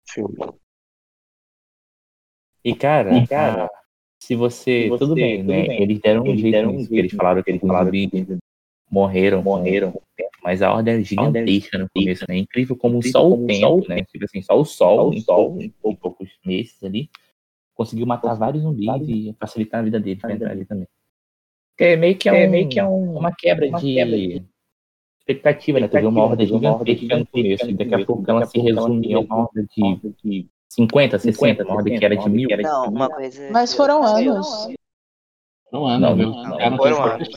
Filme. E cara, cara, se você, tudo bem, né? Eles deram um jeito nisso, que eles falaram que eles falaram que morreram, morreram, mas a ordem é gigantesca no começo, né? É incrível como só o tempo, né? Tipo assim, só o sol, em sol, em poucos meses ali, conseguiu matar vários zumbis e facilitar a vida deles pra entrar ali também. Que é meio que é, um, meio que é um, uma quebra de expectativa, né? Tu vê uma horda gigantesca no começo, e daqui a pouco ela se resume a uma horda de 50, 60, uma horda que era de mil. Não, uma coisa. Mas foram anos. Não Não, não, foram anos.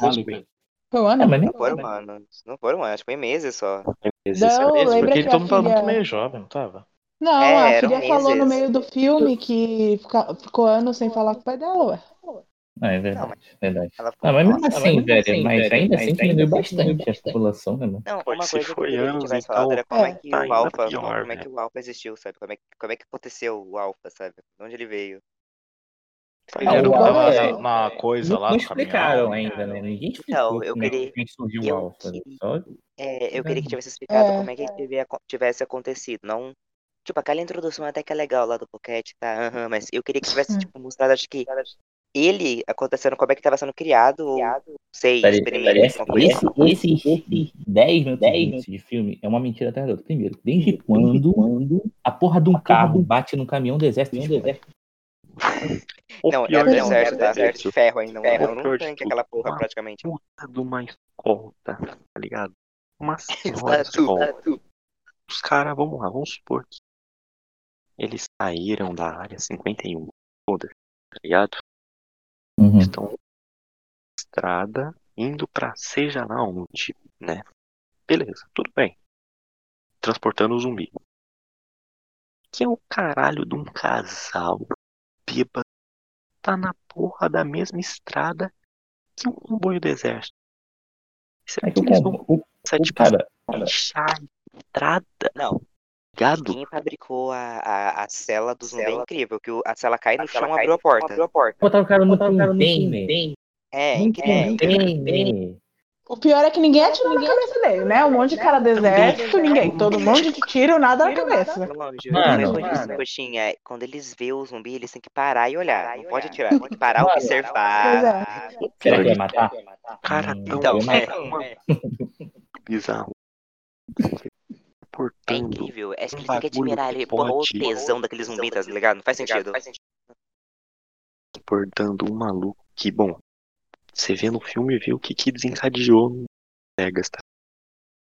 Foi um ano? É, mas nem Não foram anos. Não foram anos, acho que foi meses só. Não, Mesmo, lembra porque que todo mundo filha- muito meio jovem, não tava? Não, É, a filha falou no meio do filme que fica- ficou anos sem falar com o pai dela, ué. Não, é verdade, verdade. Ela Não, mas mesmo assim, mas velho, assim, mas ainda mas assim diminuiu assim diminuiu bastante a população, né, mano? Não, uma coisa que eu foi que anos, tivesse então, falado era como é, é, que tá o Alpha, pior, como é que velho. o Alpha existiu, sabe? Como é, que- como é que aconteceu o Alpha, sabe? De onde ele veio? Tá Ah, o? Alpha é- na coisa Não, lá não explicaram ainda, né? Ninguém explicou Então, eu como é queria- que surgiu o eu Alpha. né? Só É, eu queria que tivesse explicado É. como é que tive- tivesse acontecido, não... Tipo, aquela introdução até que é legal lá do Pocket, tá? aham, mas eu queria que tivesse, Hum. tipo, mostrado, acho que ele acontecendo, como é que tava sendo criado, ou sei, Peraí, experimento, esse, assim. esses 10 minutos de filme é uma mentira atrás da outra. Primeiro, desde quando, quando a porra de um carro bate no caminhão do exército? Do [LAUGHS] exército? O Não, era do tudo, exército, Exército de ferro ainda, não É, era o um tanque aquela porra, uma praticamente. puta de uma escolta, tá ligado? Uma senhora [LAUGHS] escolta. Os caras, vamos lá, vamos supor que eles saíram da área 51, foda tá ligado? Uhum. Estão na estrada, indo pra seja lá onde, né? Beleza, tudo bem. Transportando o zumbi. Que é o caralho de um casal bêbado tá na porra da mesma estrada que um comboio do exército. Será É que que eles vão o, o tipo, cara, fechar a estrada? Não, Ligado? Quem fabricou a, a, a cela do zumbi é incrível, que o- a cela cai no chão abriu a porta. Botaram o cara no container. É, incrível. container. O pior é que ninguém atirou na cabeça dele, né? Um monte de cara do exército, ninguém. Todo mundo de tiro, nada na cabeça. Mano, é mano. coxinha. Quando eles vê o zumbi, eles têm que parar e olhar. Não pode atirar, tem que parar, observar. Será que vai matar? Cara, tão Então, é, é, bizarro. [LAUGHS] é incrível. É que um eles têm que bagulho admirar ele. Porra, o tesão daquele zumbi, tá ligado? Não faz sentido. portando um maluco que, bom, você vê no filme e vê o que, que desencadeou no Vegas, tá?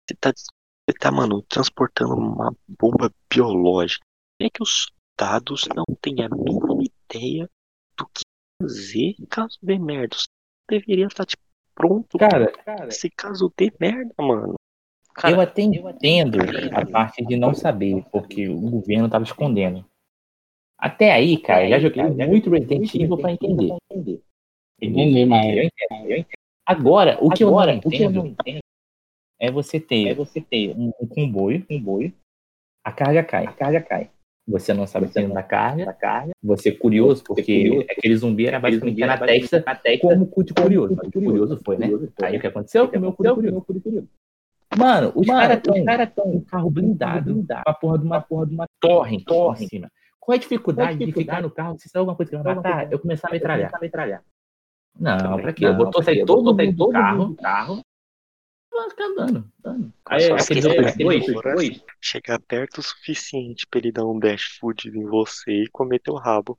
Você tá, você tá, mano, transportando uma bomba biológica. É que os soldados não têm a mínima ideia do que fazer caso dê merda. Você deveria estar, tipo, pronto Cara, se caso dê merda, mano. Eu até entendo a parte de não saber, porque o governo tava escondendo. Até aí, cara, já joguei muito Resident Evil pra entender. Entender mais. Eu entendo, eu entendo. Agora, o que eu não entendo é você ter, um, um comboio, comboio, a carga cai, a carga cai. Você não sabe o destino da carga, da carga. Você é curioso, porque aquele zumbi era basicamente na Texas, como o cu de curioso. Mas o curioso foi, né? Aí o que aconteceu? Comeu o curioso. Mano, os caras estão cara tão um carro blindado, com a porra de uma porra de uma torre, torre em cima. Qual é a dificuldade de ficar no carro se sair alguma coisa que vai matar? Eu começar a metralhar. Não, pra quê? Eu botou sair todo mundo do carro, carro, vai ficar. Aí, Só aqueles esquece dois, dois, Chegar perto o suficiente pra ele dar um dash food em você e comer teu rabo.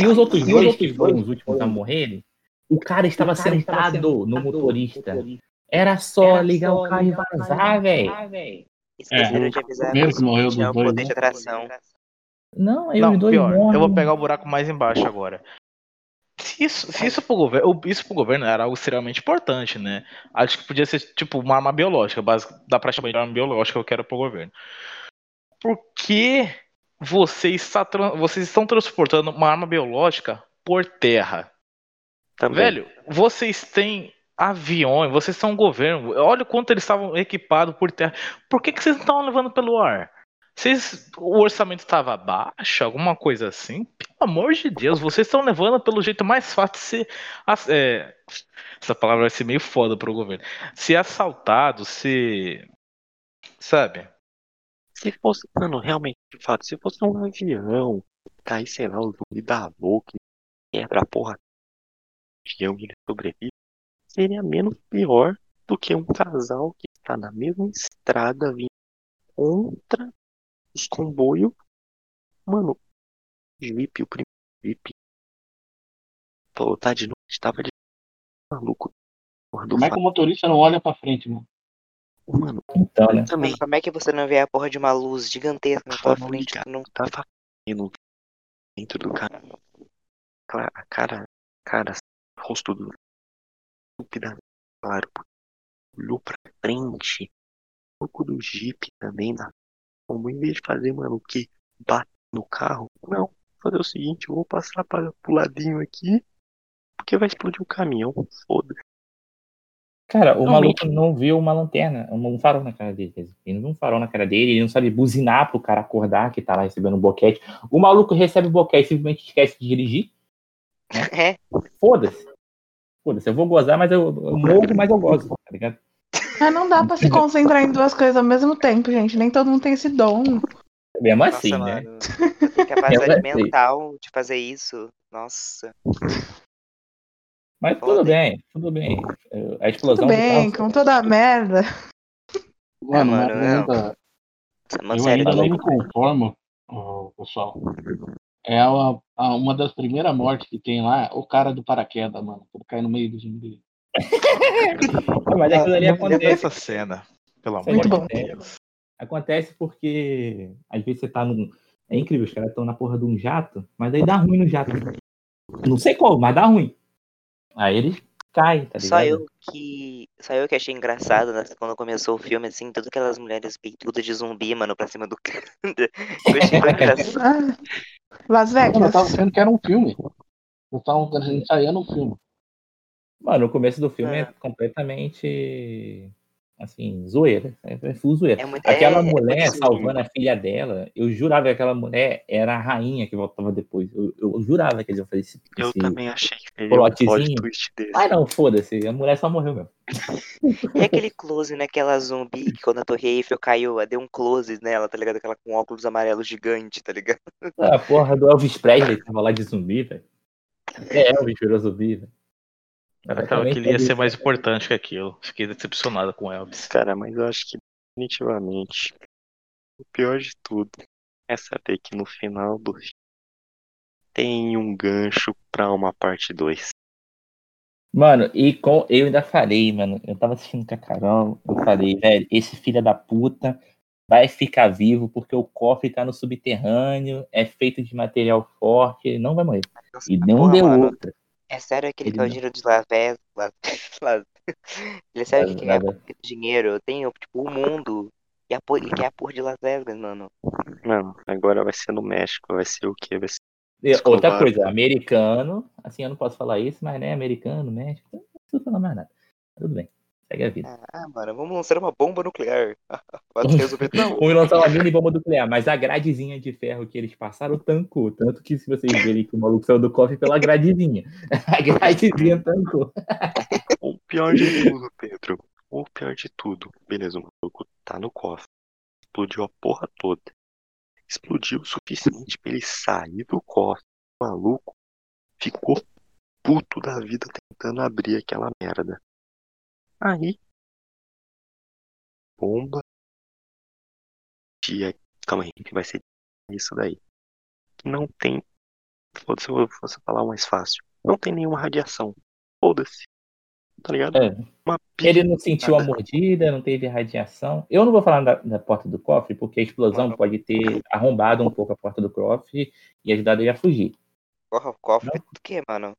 E os outros dois que foram os últimos a morrerem, o cara estava sentado no motorista. Era só ligar o carro e vazar, velho. Esqueceram É, de avisar primeiro que morreu tinha dois, poder né? de atração. Não, aí Não, dois pior, morrem. eu vou pegar o buraco mais embaixo agora. Se isso, se isso pro governo, isso pro governo era algo extremamente importante, né? Acho que podia ser tipo uma arma biológica, básica, dá pra chamar de arma biológica, eu quero pro governo. Por que vocês, está vocês estão transportando uma arma biológica por terra? Também. Velho, vocês têm aviões, vocês são um governo. Olha o quanto eles estavam equipados por terra. Por que, que vocês não estavam levando pelo ar? Vocês, o orçamento estava baixo, alguma coisa assim? Pelo amor de Deus, vocês estão levando pelo jeito mais fácil de ser. é, essa palavra vai ser meio foda pro governo. Ser assaltado, ser. Sabe? Se fosse, mano, realmente, de fato, se fosse um avião, aí, sei lá, o zumbi da louca, quebra a porra avião e ele sobrevive, seria menos pior do que um casal que está na mesma estrada vindo contra os comboios. Mano, o Jeep, o primeiro Jeep, falou, tá de noite, tava de maluco. Como é que o motorista não olha pra frente, mano? Mano, Então, né? também Como é que você não vê a porra de uma luz gigantesca na tua frente? ligado. Não... tava vendo dentro do cara. A cara, cara, o rosto do estupidamente claro. Olhou pra frente. Um pouco do Jeep também na como em vez de fazer, mano, o que? Bater no carro? Não. Vou Fazer o seguinte, eu vou passar para pro ladinho aqui. Porque vai explodir o caminhão. Foda. Cara, o Realmente. maluco não viu uma lanterna, um farol na cara dele. Ele não viu um farol na cara dele, ele não sabe buzinar pro cara acordar que tá lá recebendo um boquete. O maluco recebe o boquete e simplesmente esquece de dirigir. [LAUGHS] É, Foda-se. Foda-se, eu vou gozar, mas eu, eu morro, mas eu gozo, tá ligado? Mas não dá pra se concentrar em duas coisas ao mesmo tempo, gente. Nem todo mundo tem esse dom. Mesmo nossa, assim, né? mano. Eu capacidade Eu sei. mental de fazer isso. Nossa. Mas Foda, tudo bem, tudo bem. A explosão Tudo do bem, carro- com toda a merda. Mano, mano, mas não. ainda, eu ainda não me conformo, pessoal. É a, a- uma das primeiras mortes que tem lá, o cara do paraquedas, mano. Ele cai no meio do zumbi. Mas aquilo ali acontece. dessa cena. Pelo amor Muito de bom. Deus. Acontece porque às vezes você tá num. É incrível, os caras estão na porra de um jato, mas aí dá ruim no jato. Não sei qual, mas dá ruim. Aí ele cai, tá ligado? Só eu que. Só eu que achei engraçado né, quando começou o filme, assim, todas aquelas mulheres peitudas de zumbi, mano, pra cima do [LAUGHS] cara. Eu achei tão engraçado. Ah, Las Mano, eu Vegas. tava vendo que era um filme. Eu tava ensaiando um filme. Mano, o começo do filme é, É. completamente Assim, zoeira. É full zoeira. É muito- Aquela é- é mulher zoeira. salvando a filha dela, eu jurava que aquela mulher era a rainha que voltava depois. Eu, eu jurava que eles iam fazer esse. Eu esse- também achei que um plotzinho. Ah, não, foda-se. A mulher só morreu mesmo. [LAUGHS] E aquele close naquela zumbi que quando a Torre Eiffel caiu, deu um close nela, tá ligado? Aquela com óculos amarelos gigante, tá ligado? A porra do Elvis Presley que tava lá de zumbi, velho. É, Elvis virou zumbi, velho. Eu achava que ele ia ser mais importante que aquilo. Fiquei decepcionado com o Elvis. Cara, mas eu acho que definitivamente o pior de tudo é saber que no final do filme tem um gancho pra uma parte 2. Mano, e com, eu ainda falei, mano, eu tava assistindo com a Carol, eu falei, velho, esse filho da puta vai ficar vivo porque o cofre tá no subterrâneo, é feito de material forte, ele não vai morrer. E não Porra, deu mano, outra. É sério que ele Ele quer o não- dinheiro de Las Vegas? Las- Las- Ele é sério que quer Nada. dinheiro? Tem, tipo, o mundo. E a por... ele quer a porra de Las Vegas, mano. Mano, agora vai ser no México, vai ser o quê? Vai ser Outra coisa, americano, assim, eu não posso falar isso, mas né, americano, México, não preciso falar mais nada. Tudo bem, segue a vida. Ah, mano, vamos lançar uma bomba nuclear. [LAUGHS] Vai resolver não. [LAUGHS] Vamos lançar uma mini bomba nuclear, mas a gradezinha de ferro que eles passaram tancou. Tanto que se vocês verem que o maluco saiu do cofre pela gradezinha. [LAUGHS] A gradezinha tancou. O pior de tudo, Pedro. O pior de tudo. Beleza, o maluco tá no cofre. Explodiu a porra toda. Explodiu o suficiente pra ele sair do cofre. O maluco ficou puto da vida tentando abrir aquela merda. Aí. Bomba. Tia. Calma aí, que vai ser isso daí. Não tem. Foda-se, eu vou fosse falar mais fácil. Não tem nenhuma radiação. Foda-se. Tá ligado? É. Uma Ele não sentiu a mordida, não teve radiação. Eu não vou falar da, da porta do cofre, porque a explosão pode ter arrombado um pouco a porta do cofre e ajudado ele a fugir. Porra, cofre do que, mano?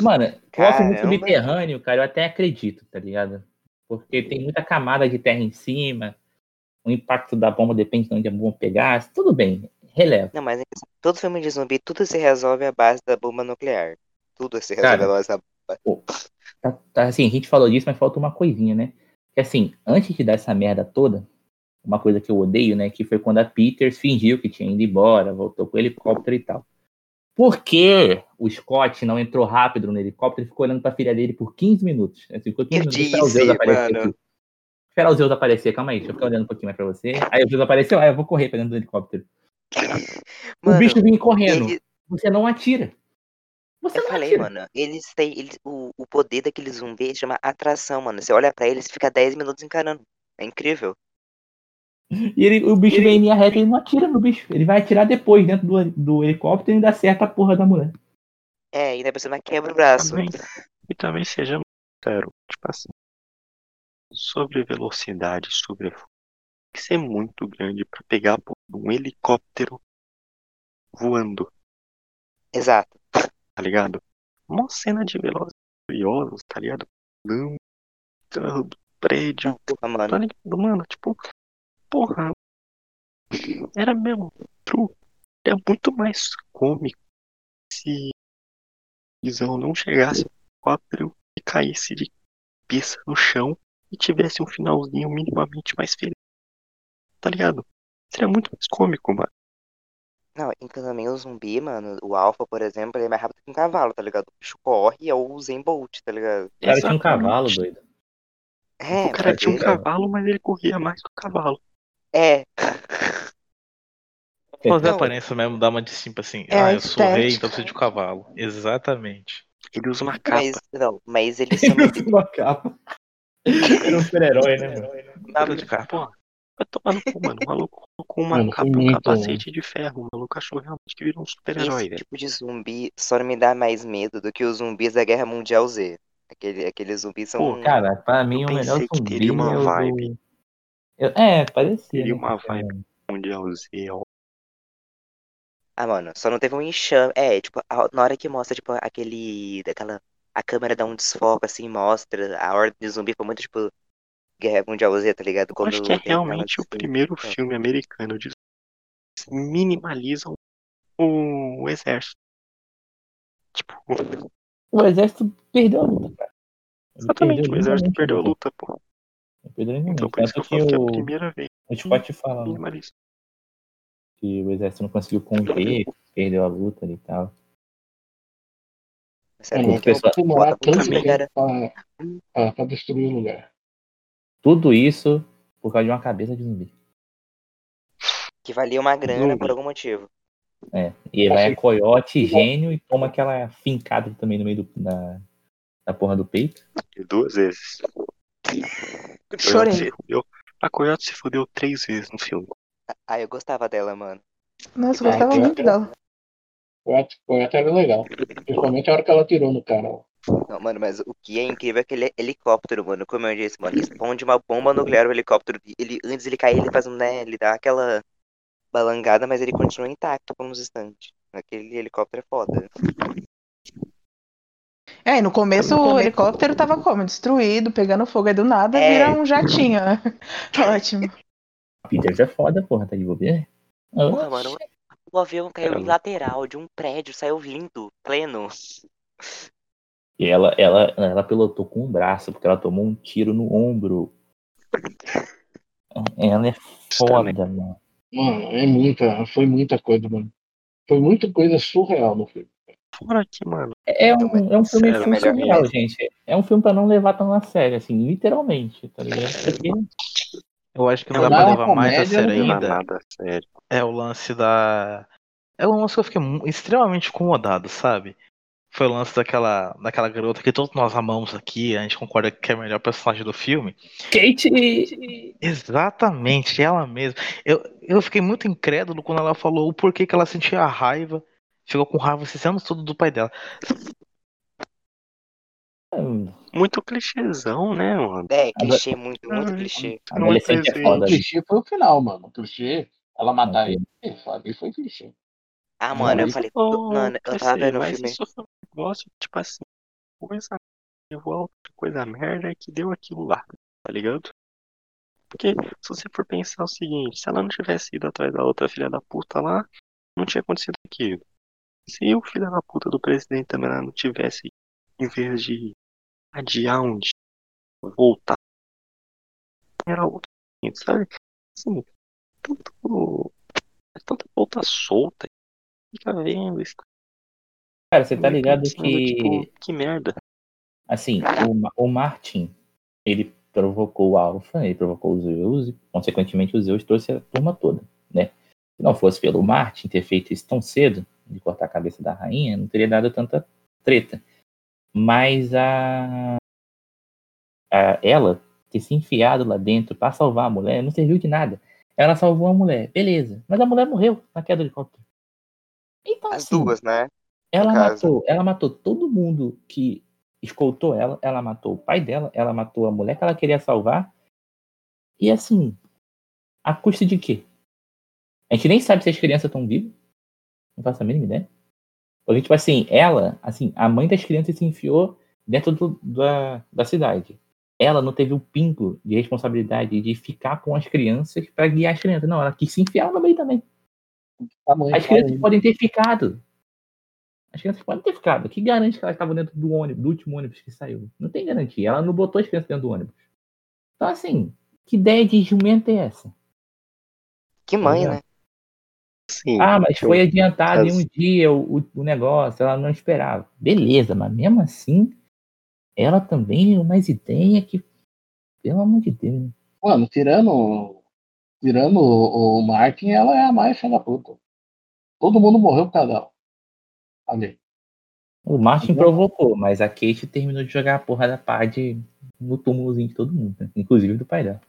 Mano, no Caramba. subterrâneo, cara, eu até acredito, tá ligado? Porque tem muita camada de terra em cima, o impacto da bomba depende de onde a bomba pegasse, tudo bem, releva. Não, mas todo filme de zumbi, tudo se resolve à base da bomba nuclear. Tudo se resolve Cara, à base da Tá, tá, assim, a gente falou disso, mas falta uma coisinha, né? Que assim, antes de dar essa merda toda, uma coisa que eu odeio, né? Que foi quando a Peters fingiu que tinha ido embora, voltou com o helicóptero e tal. Por que o Scott não entrou rápido no helicóptero e ficou olhando pra filha dele por 15 minutos? Assim, ficou 15 Eu minutos, esperar o Zeus disse, aparecer aqui. Esperar o Zeus aparecer, calma aí, deixa eu ficar olhando um pouquinho mais pra você. Aí o Zeus apareceu, aí eu vou correr pra dentro do helicóptero. [LAUGHS] o Mano, bicho vinha correndo. ele- Você não atira. Você Eu não falei, atira. mano, eles têm. Eles, o, o poder daquele zumbi chama atração, mano. Você olha pra eles e fica 10 minutos encarando. É incrível. E ele, o bicho vem em linha reta e ele não atira no bicho. Ele vai atirar depois dentro do, do helicóptero e ainda acerta a porra da mulher. É, ainda por cima quebra o braço. Também. E também sejamos sinceros, tipo assim, sobre velocidade, sobre tem que ser muito grande pra pegar um helicóptero voando, Exato. tá ligado? Uma cena de velozes e furiosos, tá ligado? Não, carro do prédio, Porra, tá mano. ligado, mano? Tipo, porra, era mesmo true. É muito mais cômico se Visão não chegasse no helicóptero e caísse de cabeça no chão e tivesse um finalzinho minimamente mais feliz. Tá ligado? Seria muito mais cômico, mano. Não, então também o zumbi, mano, o Alpha, por exemplo, ele é mais rápido que um cavalo, tá ligado? O bicho corre é o Zen Bolt, tá ligado? O cara tinha um cavalo, doido. É, O cara tinha um cavalo, mas ele corria mais que o cavalo. É. Fazer a Não. aparência mesmo dá uma de tipo assim, É ah, eu sou rei, então preciso de um cavalo. Exatamente. Ele usa uma capa. Mas, não, mas eles [LAUGHS] são. Uma capa. Era um super-herói, né, mano? Cara de capa. Vai tomar no cu, mano. O maluco colocou uma Mano, capa, um capacete de ferro. O maluco achou realmente que virou um super-herói, Esse velho. tipo de zumbi só me dá mais medo do que os zumbis da Guerra Mundial Z. Aquele, aqueles zumbis são. Pô, Cara, pra mim Eu o melhor zumbi teria uma é o do- vibe. Eu- É, parecia. Teria né, uma vibe. Mundial Z, ó. Ah, mano, só não teve um enxame. É, tipo, a- na hora que mostra, tipo, aquele. Daquela. A câmera dá um desfoque, assim, mostra. A ordem de zumbi foi muito, tipo. Guerra Mundial Z, tá ligado? Eu acho que é tem aquela realmente o assim, primeiro então. filme americano de minimalizam o, o exército. Tipo, O exército perdeu a luta, cara. Ele exatamente, perdeu o exército literalmente perdeu a luta, pô. Pedro Então por isso que eu que falo que é a o, primeira vez o Scott fala que né, Marisa. que o exército não conseguiu conter, perdeu a luta ali e tal. Sério, pessoal- tem que demorar tanto pra, pra, destruir o lugar. Tudo isso por causa de uma cabeça de zumbi. Que valia uma grana Zumbi. por algum motivo. É. E ele vai a coiote, gênio, e toma aquela fincada também no meio do, da, da porra do peito. E Duas vezes. A Chorei. Coyote se fudeu- A Coyote se fudeu três vezes no filme. Ah, eu gostava dela, mano. Nossa, eu Ah, gostava eu- muito dela. O ato era legal. Principalmente a hora que ela tirou no cara. Não, mano, mas o que é incrível é aquele helicóptero, mano. Como eu disse, mano, explode uma bomba nuclear o helicóptero. Ele, antes de ele cair, ele faz um, né? Ele dá aquela balangada, mas ele continua intacto por uns instantes. Aquele helicóptero é foda. É, e no começo o helicóptero tava como? Destruído, pegando fogo, aí do nada É. vira um jatinho. né? [LAUGHS] Ótimo. Peters é foda, porra, tá de bobeira. Porra, mano, o avião caiu em Caramba. lateral de um prédio, saiu lindo, pleno. E ela, ela, ela pilotou com o braço, porque ela tomou um tiro no ombro. Ela é foda, mano. Mano, é muita, foi muita coisa, mano. Foi muita coisa surreal no filme. Fora que, mano, É um, é um filme Sério, melhor gente. É um filme pra não levar tão a sério, assim, literalmente, tá ligado? Porque Eu acho que não Não, dá pra levar mais a sério não não é ainda. nada sério. É o lance da. É um lance que eu fiquei extremamente incomodado, sabe? Foi o lance daquela, daquela garota que todos nós amamos aqui, a gente concorda que é a melhor personagem do filme. Kate! Exatamente, ela mesma. Eu, eu fiquei muito incrédulo quando ela falou o porquê que ela sentia raiva, ficou com raiva esses anos todos do pai dela. Muito clichêzão, né, mano? É, clichê, muito, muito Ai, clichê. Não é Adolescente é foda. O clichê foi o final, mano. O clichê, ela matar ele, ali foi clichê. Ah, mano, eu Não, falei, Ô, mano, eu tava vendo o mas filme. isso foi um negócio, tipo assim, coisa levou a outra coisa merda que deu aquilo lá, tá ligado? Porque se você for pensar o seguinte, se ela não tivesse ido atrás da outra filha da puta lá, não tinha acontecido aquilo. Se o filho da puta do presidente também não tivesse, em vez de adiar um dia, voltar, era outro, sabe? Assim, tanto, tanta volta solta, fica vendo isso. Cara, você tá ligado pensando, que, tipo, que merda. assim, o, o Martin, ele provocou o Alpha, ele provocou os Zeus, e, consequentemente, os Zeus trouxe a turma toda, né? Se não fosse pelo Martin ter feito isso tão cedo, de cortar a cabeça da rainha, não teria dado tanta treta. Mas a, a ela ter se enfiado lá dentro pra salvar a mulher não serviu de nada. Ela salvou a mulher, beleza. Mas a mulher morreu na queda do helicóptero. Então, As assim, duas, né? ela matou, ela matou todo mundo que escoltou ela, ela matou o pai dela, ela matou a mulher que ela queria salvar. E assim, a custa de quê? A gente nem sabe se as crianças estão vivas. Não faço a mínima ideia. Porque, tipo assim, ela, assim, a mãe das crianças se enfiou dentro do- da, da cidade. Ela não teve o pingo de responsabilidade de ficar com as crianças para guiar as crianças. Não, ela quis se enfiar no meio também. As crianças podem ter ficado. As crianças podem ter ficado. Que garante que elas estavam dentro do ônibus, do último ônibus que saiu? Não tem garantia. Ela não botou as crianças dentro do ônibus. Então, assim, que ideia de jumento é essa? Que mãe, Exato. né? Sim, Ah, mas eu- foi adiantado em as- um dia o, o- o negócio, ela não esperava. Beleza, mas mesmo assim, ela também é umas ideias que, pelo amor de Deus. né? Mano, tirando, tirando o, o Martin, ela é a mais filha da puta. Todo mundo morreu por causa dela. Ali. O Martin provocou, mas a Kate terminou de jogar a porra da pá de, no túmulozinho de todo mundo, né? inclusive do pai dela.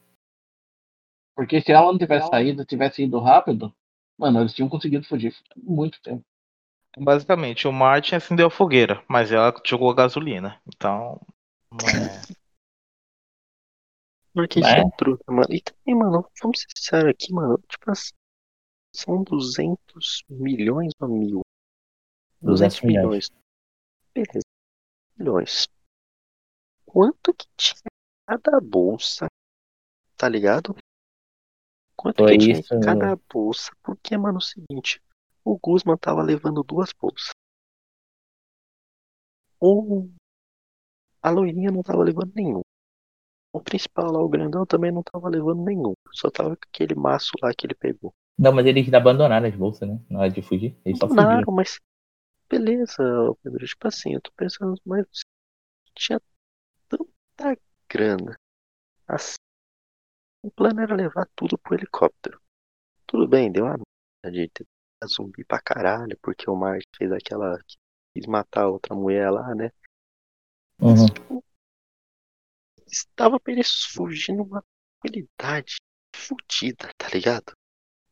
Porque se ela não tivesse saído, tivesse ido rápido, mano, eles tinham conseguido fugir muito tempo. Basicamente, o Martin acendeu a fogueira, mas ela jogou a gasolina. Então. é- [LAUGHS] Porque Né? isso é truta, mano. E também, mano, vamos ser sinceros aqui, mano. Tipo assim, são 200 milhões ou mil? 200 200 milhões. Beleza. Milhões. Quanto que tinha cada bolsa? Tá ligado? Quanto Foi que tinha isso, em cada bolsa? Porque, mano, é o seguinte. O Guzman tava levando duas bolsas. Ou a loirinha não tava levando nenhum. O principal lá, o grandão, também não tava levando nenhum. Só tava com aquele maço lá que ele pegou. Não, mas eles abandonaram as bolsas, né? Na hora de fugir. Eles só. Abandonaram, mas. Beleza, Pedro. Tipo assim, eu tô pensando, mas tinha tanta grana. Assim. O plano era levar tudo pro helicóptero. Tudo bem, deu uma merda de ter zumbi pra caralho, porque o Mark fez aquela. quis matar a outra mulher lá, né? Mas, Uhum. tipo, estava pra eles fugir numa tranquilidade fodida, tá ligado?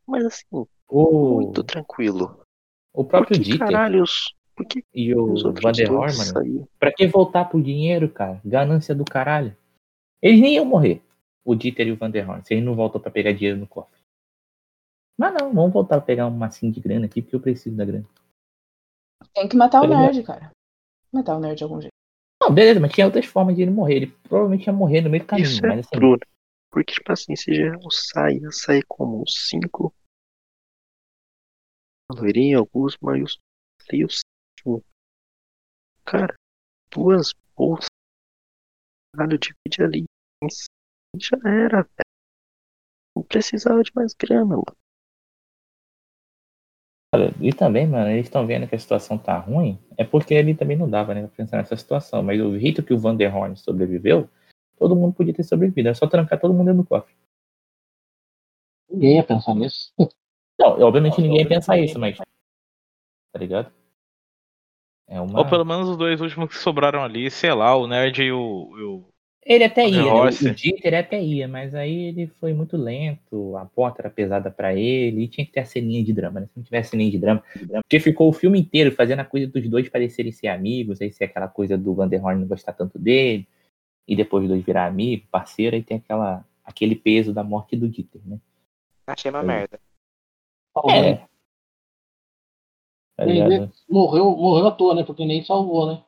Mas assim, muito tranquilo. o próprio Dieter caralhos? Por que e o os outros Van der dois Horn, mano, saíram? pra que voltar pro dinheiro, cara? Ganância do caralho. Eles nem iam morrer. O Dieter e o Van der Horn. Se eles não voltam pra pegar dinheiro no cofre. Mas não, vamos voltar a pegar um massinho de grana aqui, porque eu preciso da grana. Tem que matar o nerd, cara. Matar o nerd de algum jeito. Não, beleza, mas tinha outras formas de ele morrer. Ele provavelmente ia morrer no meio do caminho, Isso é mas assim. true. Porque, tipo assim, se geral sai, ia sair como cinco. A loirinha, o Guzman e os cinco. Cara, duas bolsas. Caralho, divide ali. Já era, velho. Não precisava de mais grana, mano. Cara, e também, mano, eles estão vendo que a situação tá ruim, é porque ele também não dava, né, pra pensar nessa situação. Mas o jeito que o Van der Horn sobreviveu, todo mundo podia ter sobrevivido. Era só trancar todo mundo dentro do cofre. Ninguém ia pensar nisso. [LAUGHS] Não, obviamente ninguém ia pensar isso, mas. Tá ligado? É uma. Ou pelo menos os dois últimos que sobraram ali, sei lá, o Nerd e o. e o- Ele até ia, né? O, Dieter até ia, mas aí ele foi muito lento, a porta era pesada pra ele, e tinha que ter a ceninha de drama, né? Se não tivesse ceninha de drama, porque ficou o filme inteiro fazendo a coisa dos dois parecerem ser amigos, aí ser aquela coisa do Van der Horn não gostar tanto dele, e depois os dois virar amigo, parceiro, aí tem aquela, aquele peso da morte do Dieter, né? Achei uma É. merda. É. né? Tá morreu, morreu à toa, né? Porque nem salvou, né?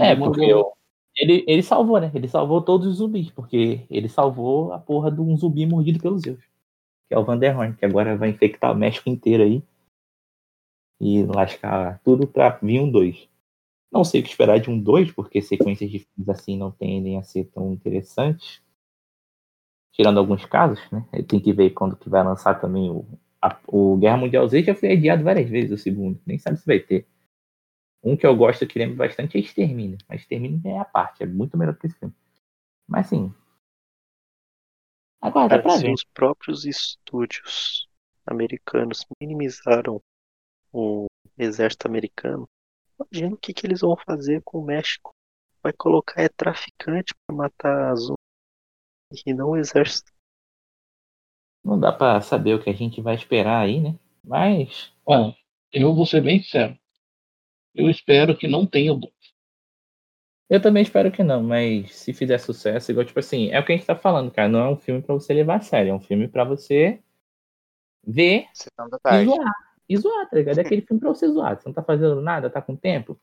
É, porque eu- ele, ele salvou, né? Ele salvou todos os zumbis, porque ele salvou a porra de um zumbi mordido pelos Zeus. Que é o Van der Horn, que agora vai infectar o México inteiro aí. E lascar tudo pra vir um 2. Não sei o que esperar de um 2, porque sequências de filmes assim não tendem a ser tão interessantes. Tirando alguns casos, né? Tem que ver quando que vai lançar também o, a- o Guerra Mundial Z já foi adiado várias vezes, o segundo. Nem sabe se vai ter. Um que eu gosto que lembro bastante é Extermínio. Mas Extermínio é a parte, é muito melhor que esse filme. Mas assim. Agora dá pra se ver. os próprios estúdios americanos minimizaram o exército americano, imagina o que, que eles vão fazer com o México. Vai colocar é traficante pra matar as e não o exército. Não dá pra saber o que a gente vai esperar aí, né? Mas. Olha, eu vou ser bem sincero. Eu espero que não tenha o Eu também espero que não, mas se fizer sucesso, igual, tipo assim, é o que a gente tá falando, cara. Não é um filme pra você levar a sério, é um filme pra você ver da e tarde. zoar. E zoar, tá ligado? É aquele filme pra você zoar. Você não tá fazendo nada, tá com tempo.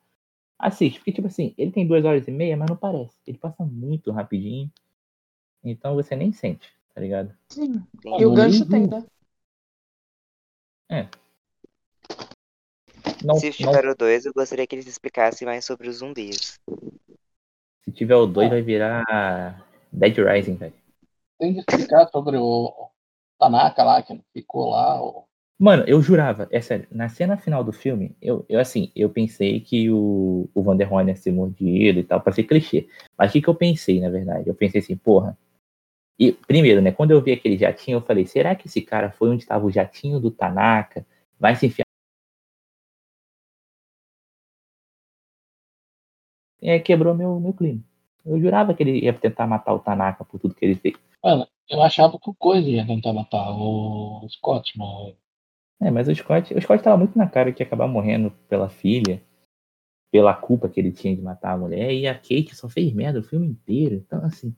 Assiste, porque, tipo assim, ele tem duas horas e meia, mas não parece. Ele passa muito rapidinho. Então você nem sente, tá ligado? Sim. Sim. E o gancho tem, né? Não, Se não- tiver o 2, eu gostaria que eles explicassem mais sobre os zumbis. se tiver o 2, vai virar Dead Rising, velho. Tem que explicar sobre o Tanaka lá, que ficou lá. O... Mano, eu jurava, é sério, na cena final do filme, eu, eu assim, eu pensei que o, o Van der Horn ia ser mordido e tal, pra ser clichê. Mas o que, que eu pensei, na verdade? Eu pensei assim, porra. E, primeiro, né, quando eu vi aquele jatinho, eu falei, será que esse cara foi onde estava o jatinho do Tanaka? Vai se enfiar. Aí quebrou meu, meu clima. Eu jurava que ele ia tentar matar o Tanaka por tudo que ele fez. Mano, eu achava que o Coisa ia tentar matar o Scott, mas É, mas o Scott, o Scott tava muito na cara que ia acabar morrendo pela filha, pela culpa que ele tinha de matar a mulher, e a Kate só fez merda o filme inteiro. Então, assim,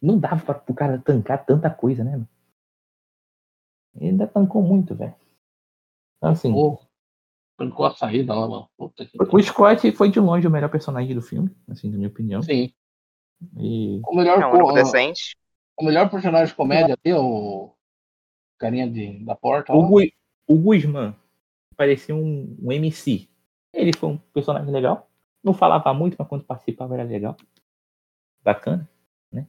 não dava pra, pro cara tancar tanta coisa, né? mano? Ele ainda tancou muito, velho. Então, assim, trancou a saída lá, mano. Puta que o Scott foi de longe o melhor personagem do filme, assim, na minha opinião. Sim. E O melhor, É um co- decente. o melhor personagem de comédia ali, o carinha de, da porta. o, lá. Gu- o Guzman parecia um, um MC. Ele foi um personagem legal. Não falava muito, mas quando participava era legal. Bacana, né?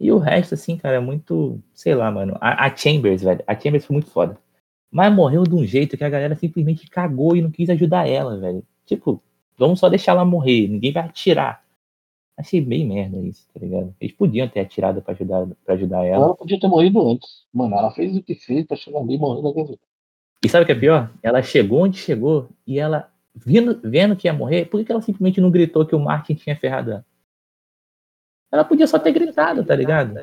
E o resto, assim, cara, é muito. Sei lá, mano. A, a Chambers, velho. A Chambers foi muito foda. Mas morreu de um jeito que a galera simplesmente cagou e não quis ajudar ela, velho. Tipo, vamos só deixar ela morrer, ninguém vai atirar. Achei bem merda isso, tá ligado? Eles podiam ter atirado pra ajudar, pra ajudar ela. Ela podia ter morrido antes. Mano, ela fez o que fez pra chegar ali e morrer daquele jeito. E sabe o que é pior? Ela chegou onde chegou e ela, vindo, vendo que ia morrer, por que ela simplesmente não gritou que o Martin tinha ferrado ela? Ela podia só ter gritado, tá ligado?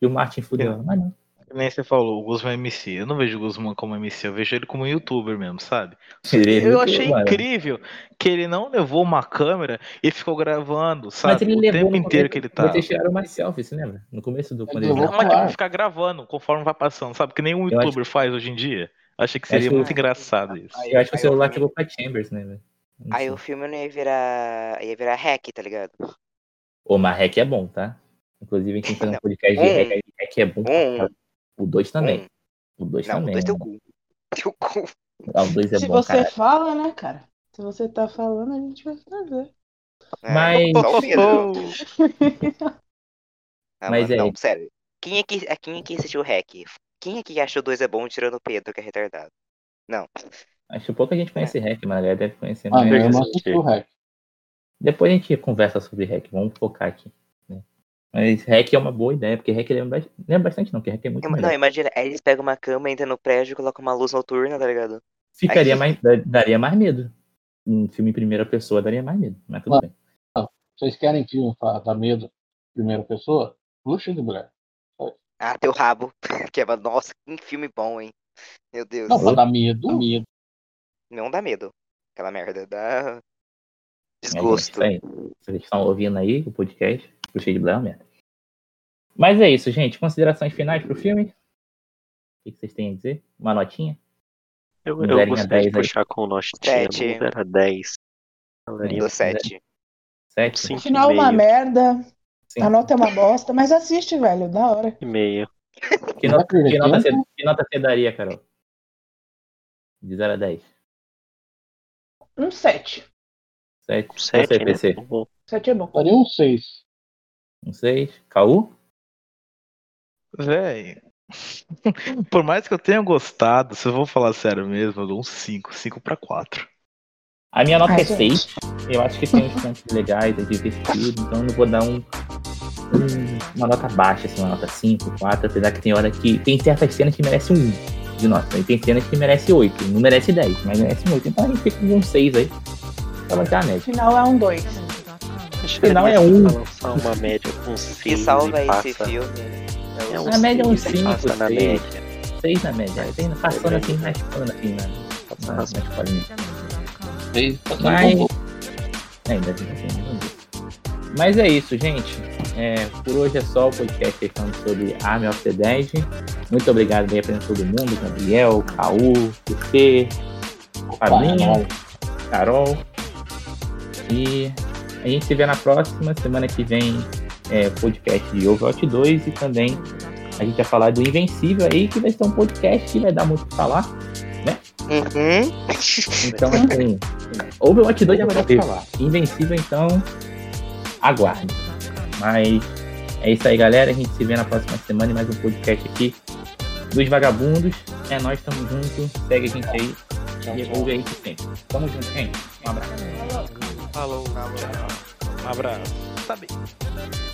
E o Martin fudeu ela, mas não. Que Nem você falou, o Guzman é MC. Eu não vejo o Guzman como MC, eu vejo ele como youtuber mesmo, sabe? Ele é Eu achei mano. incrível que ele não levou uma câmera e ficou gravando, sabe? Mas ele o levou tempo inteiro começo, que ele tá. Vocês tiraram uma selfie, você lembra? No começo do ele levou Não, mas tipo, Claro. ficar gravando conforme vai passando, sabe? Que nem um Eu acho- youtuber faz hoje em dia. Achei que seria Acho- muito engraçado isso. Eu acho que o Aí celular eu- chegou pra Chambers, né, velho? Aí o filme não ia virar. ia virar hack, tá ligado? O Marrec é bom, tá? Inclusive, a gente tem que um podcast de. Rec, Rec é bom. Um. caralho. O 2 também. O 2 Não, também. dois teu mano. cu. [LAUGHS] Teu cu. Ah, o 2 é Se bom, você cara. fala, né, cara? Se você tá falando, a gente vai fazer. É, Mas- o. Ah, [LAUGHS] Mas é- não, sério. Quem é que, a quem é que assistiu o hack? Quem é que achou dois é bom tirando o Pedro, que é retardado? Não. Acho que pouca gente conhece Rec, mas a galera deve conhecer. Ah, mais. eu não assisti o REC. Depois a gente conversa sobre Rec, vamos focar aqui. Mas Rec é uma boa ideia, porque Rec lembra, lembra bastante, não, porque Rec é muito Não, melhor. imagina, aí eles pegam uma cama, entram no prédio e colocam uma luz noturna, tá ligado? Ficaria Aí- mais. da- Daria mais medo. Um filme em primeira pessoa daria mais medo, mas tudo Ah. bem. Vocês querem filme pra dar medo? Primeira pessoa? Luxa de mulher. Ah, teu rabo. [LAUGHS] é, nossa, que filme bom, hein? Meu Deus. Não, pra dar medo, medo. Não dá medo. Aquela merda. Dá É, desgosto. aí. Vocês estão ouvindo aí o podcast, o cheio de Blair merda. Mas é isso, gente. Considerações finais pro filme? O que que vocês têm a dizer? Uma notinha? Eu, eu gostaria 10 de aí. puxar com o nosso Sete. Não era 10. Galerinha, Do 7. Sete? Sim. O final é uma merda, Sim. a nota é uma bosta, mas assiste, velho, da hora. e meio. Que nota, que, nota você, tempo? que nota você daria, Carol? De 0 a 10. Um 7. 7. Sete, Você, né? PC? Bom, 7 é bom. Daria um 6. Um 6. Caú? Véi. [LAUGHS] Por mais que eu tenha gostado, se eu vou falar sério mesmo, eu dou um 5. 5 pra 4. A minha nota é gente. 6. Eu acho que tem uns pontos legais, é divertido, então eu não vou dar um, um- uma nota baixa, assim, uma nota 5, 4, apesar que tem hora que. Tem certas cenas que merecem um 1 de nota. E tem cenas que merecem 8. Não merece 10, mas merece um 8. Então a gente fica com um 6 aí. Pra manter a O média. final é um 2. acho que Final é um. pra lançar uma média 6 Que salva e passa, esse filme. É um A média é uns seis, 5, passa na 6. média. 6 na média. Tem passando assim, raspando assim na, na, na escolinha. 6 tá Mas. bom. Ainda assim, não deu. Mas é isso, gente. É, por hoje é só o podcast falando sobre Army of the Dead. Muito obrigado aí pra todo mundo, Gabriel, Caú, PC, Fabinho, Carol. E a gente se vê na próxima. Semana que vem é podcast de Overwatch 2 e também a gente vai falar do Invencível aí, que vai ser um podcast que vai dar muito o que falar. Uhum. Então, assim, Overwatch 2 já vai dar pra falar. Invencível, então, aguarde. Mas é isso aí, galera. A gente se vê na próxima semana em mais um podcast aqui dos Vagabundos. É nós, tamo junto. Segue a gente aí e ouve aí sempre. Tamo junto, gente. Um abraço. Falou. Um abraço. Tá bem.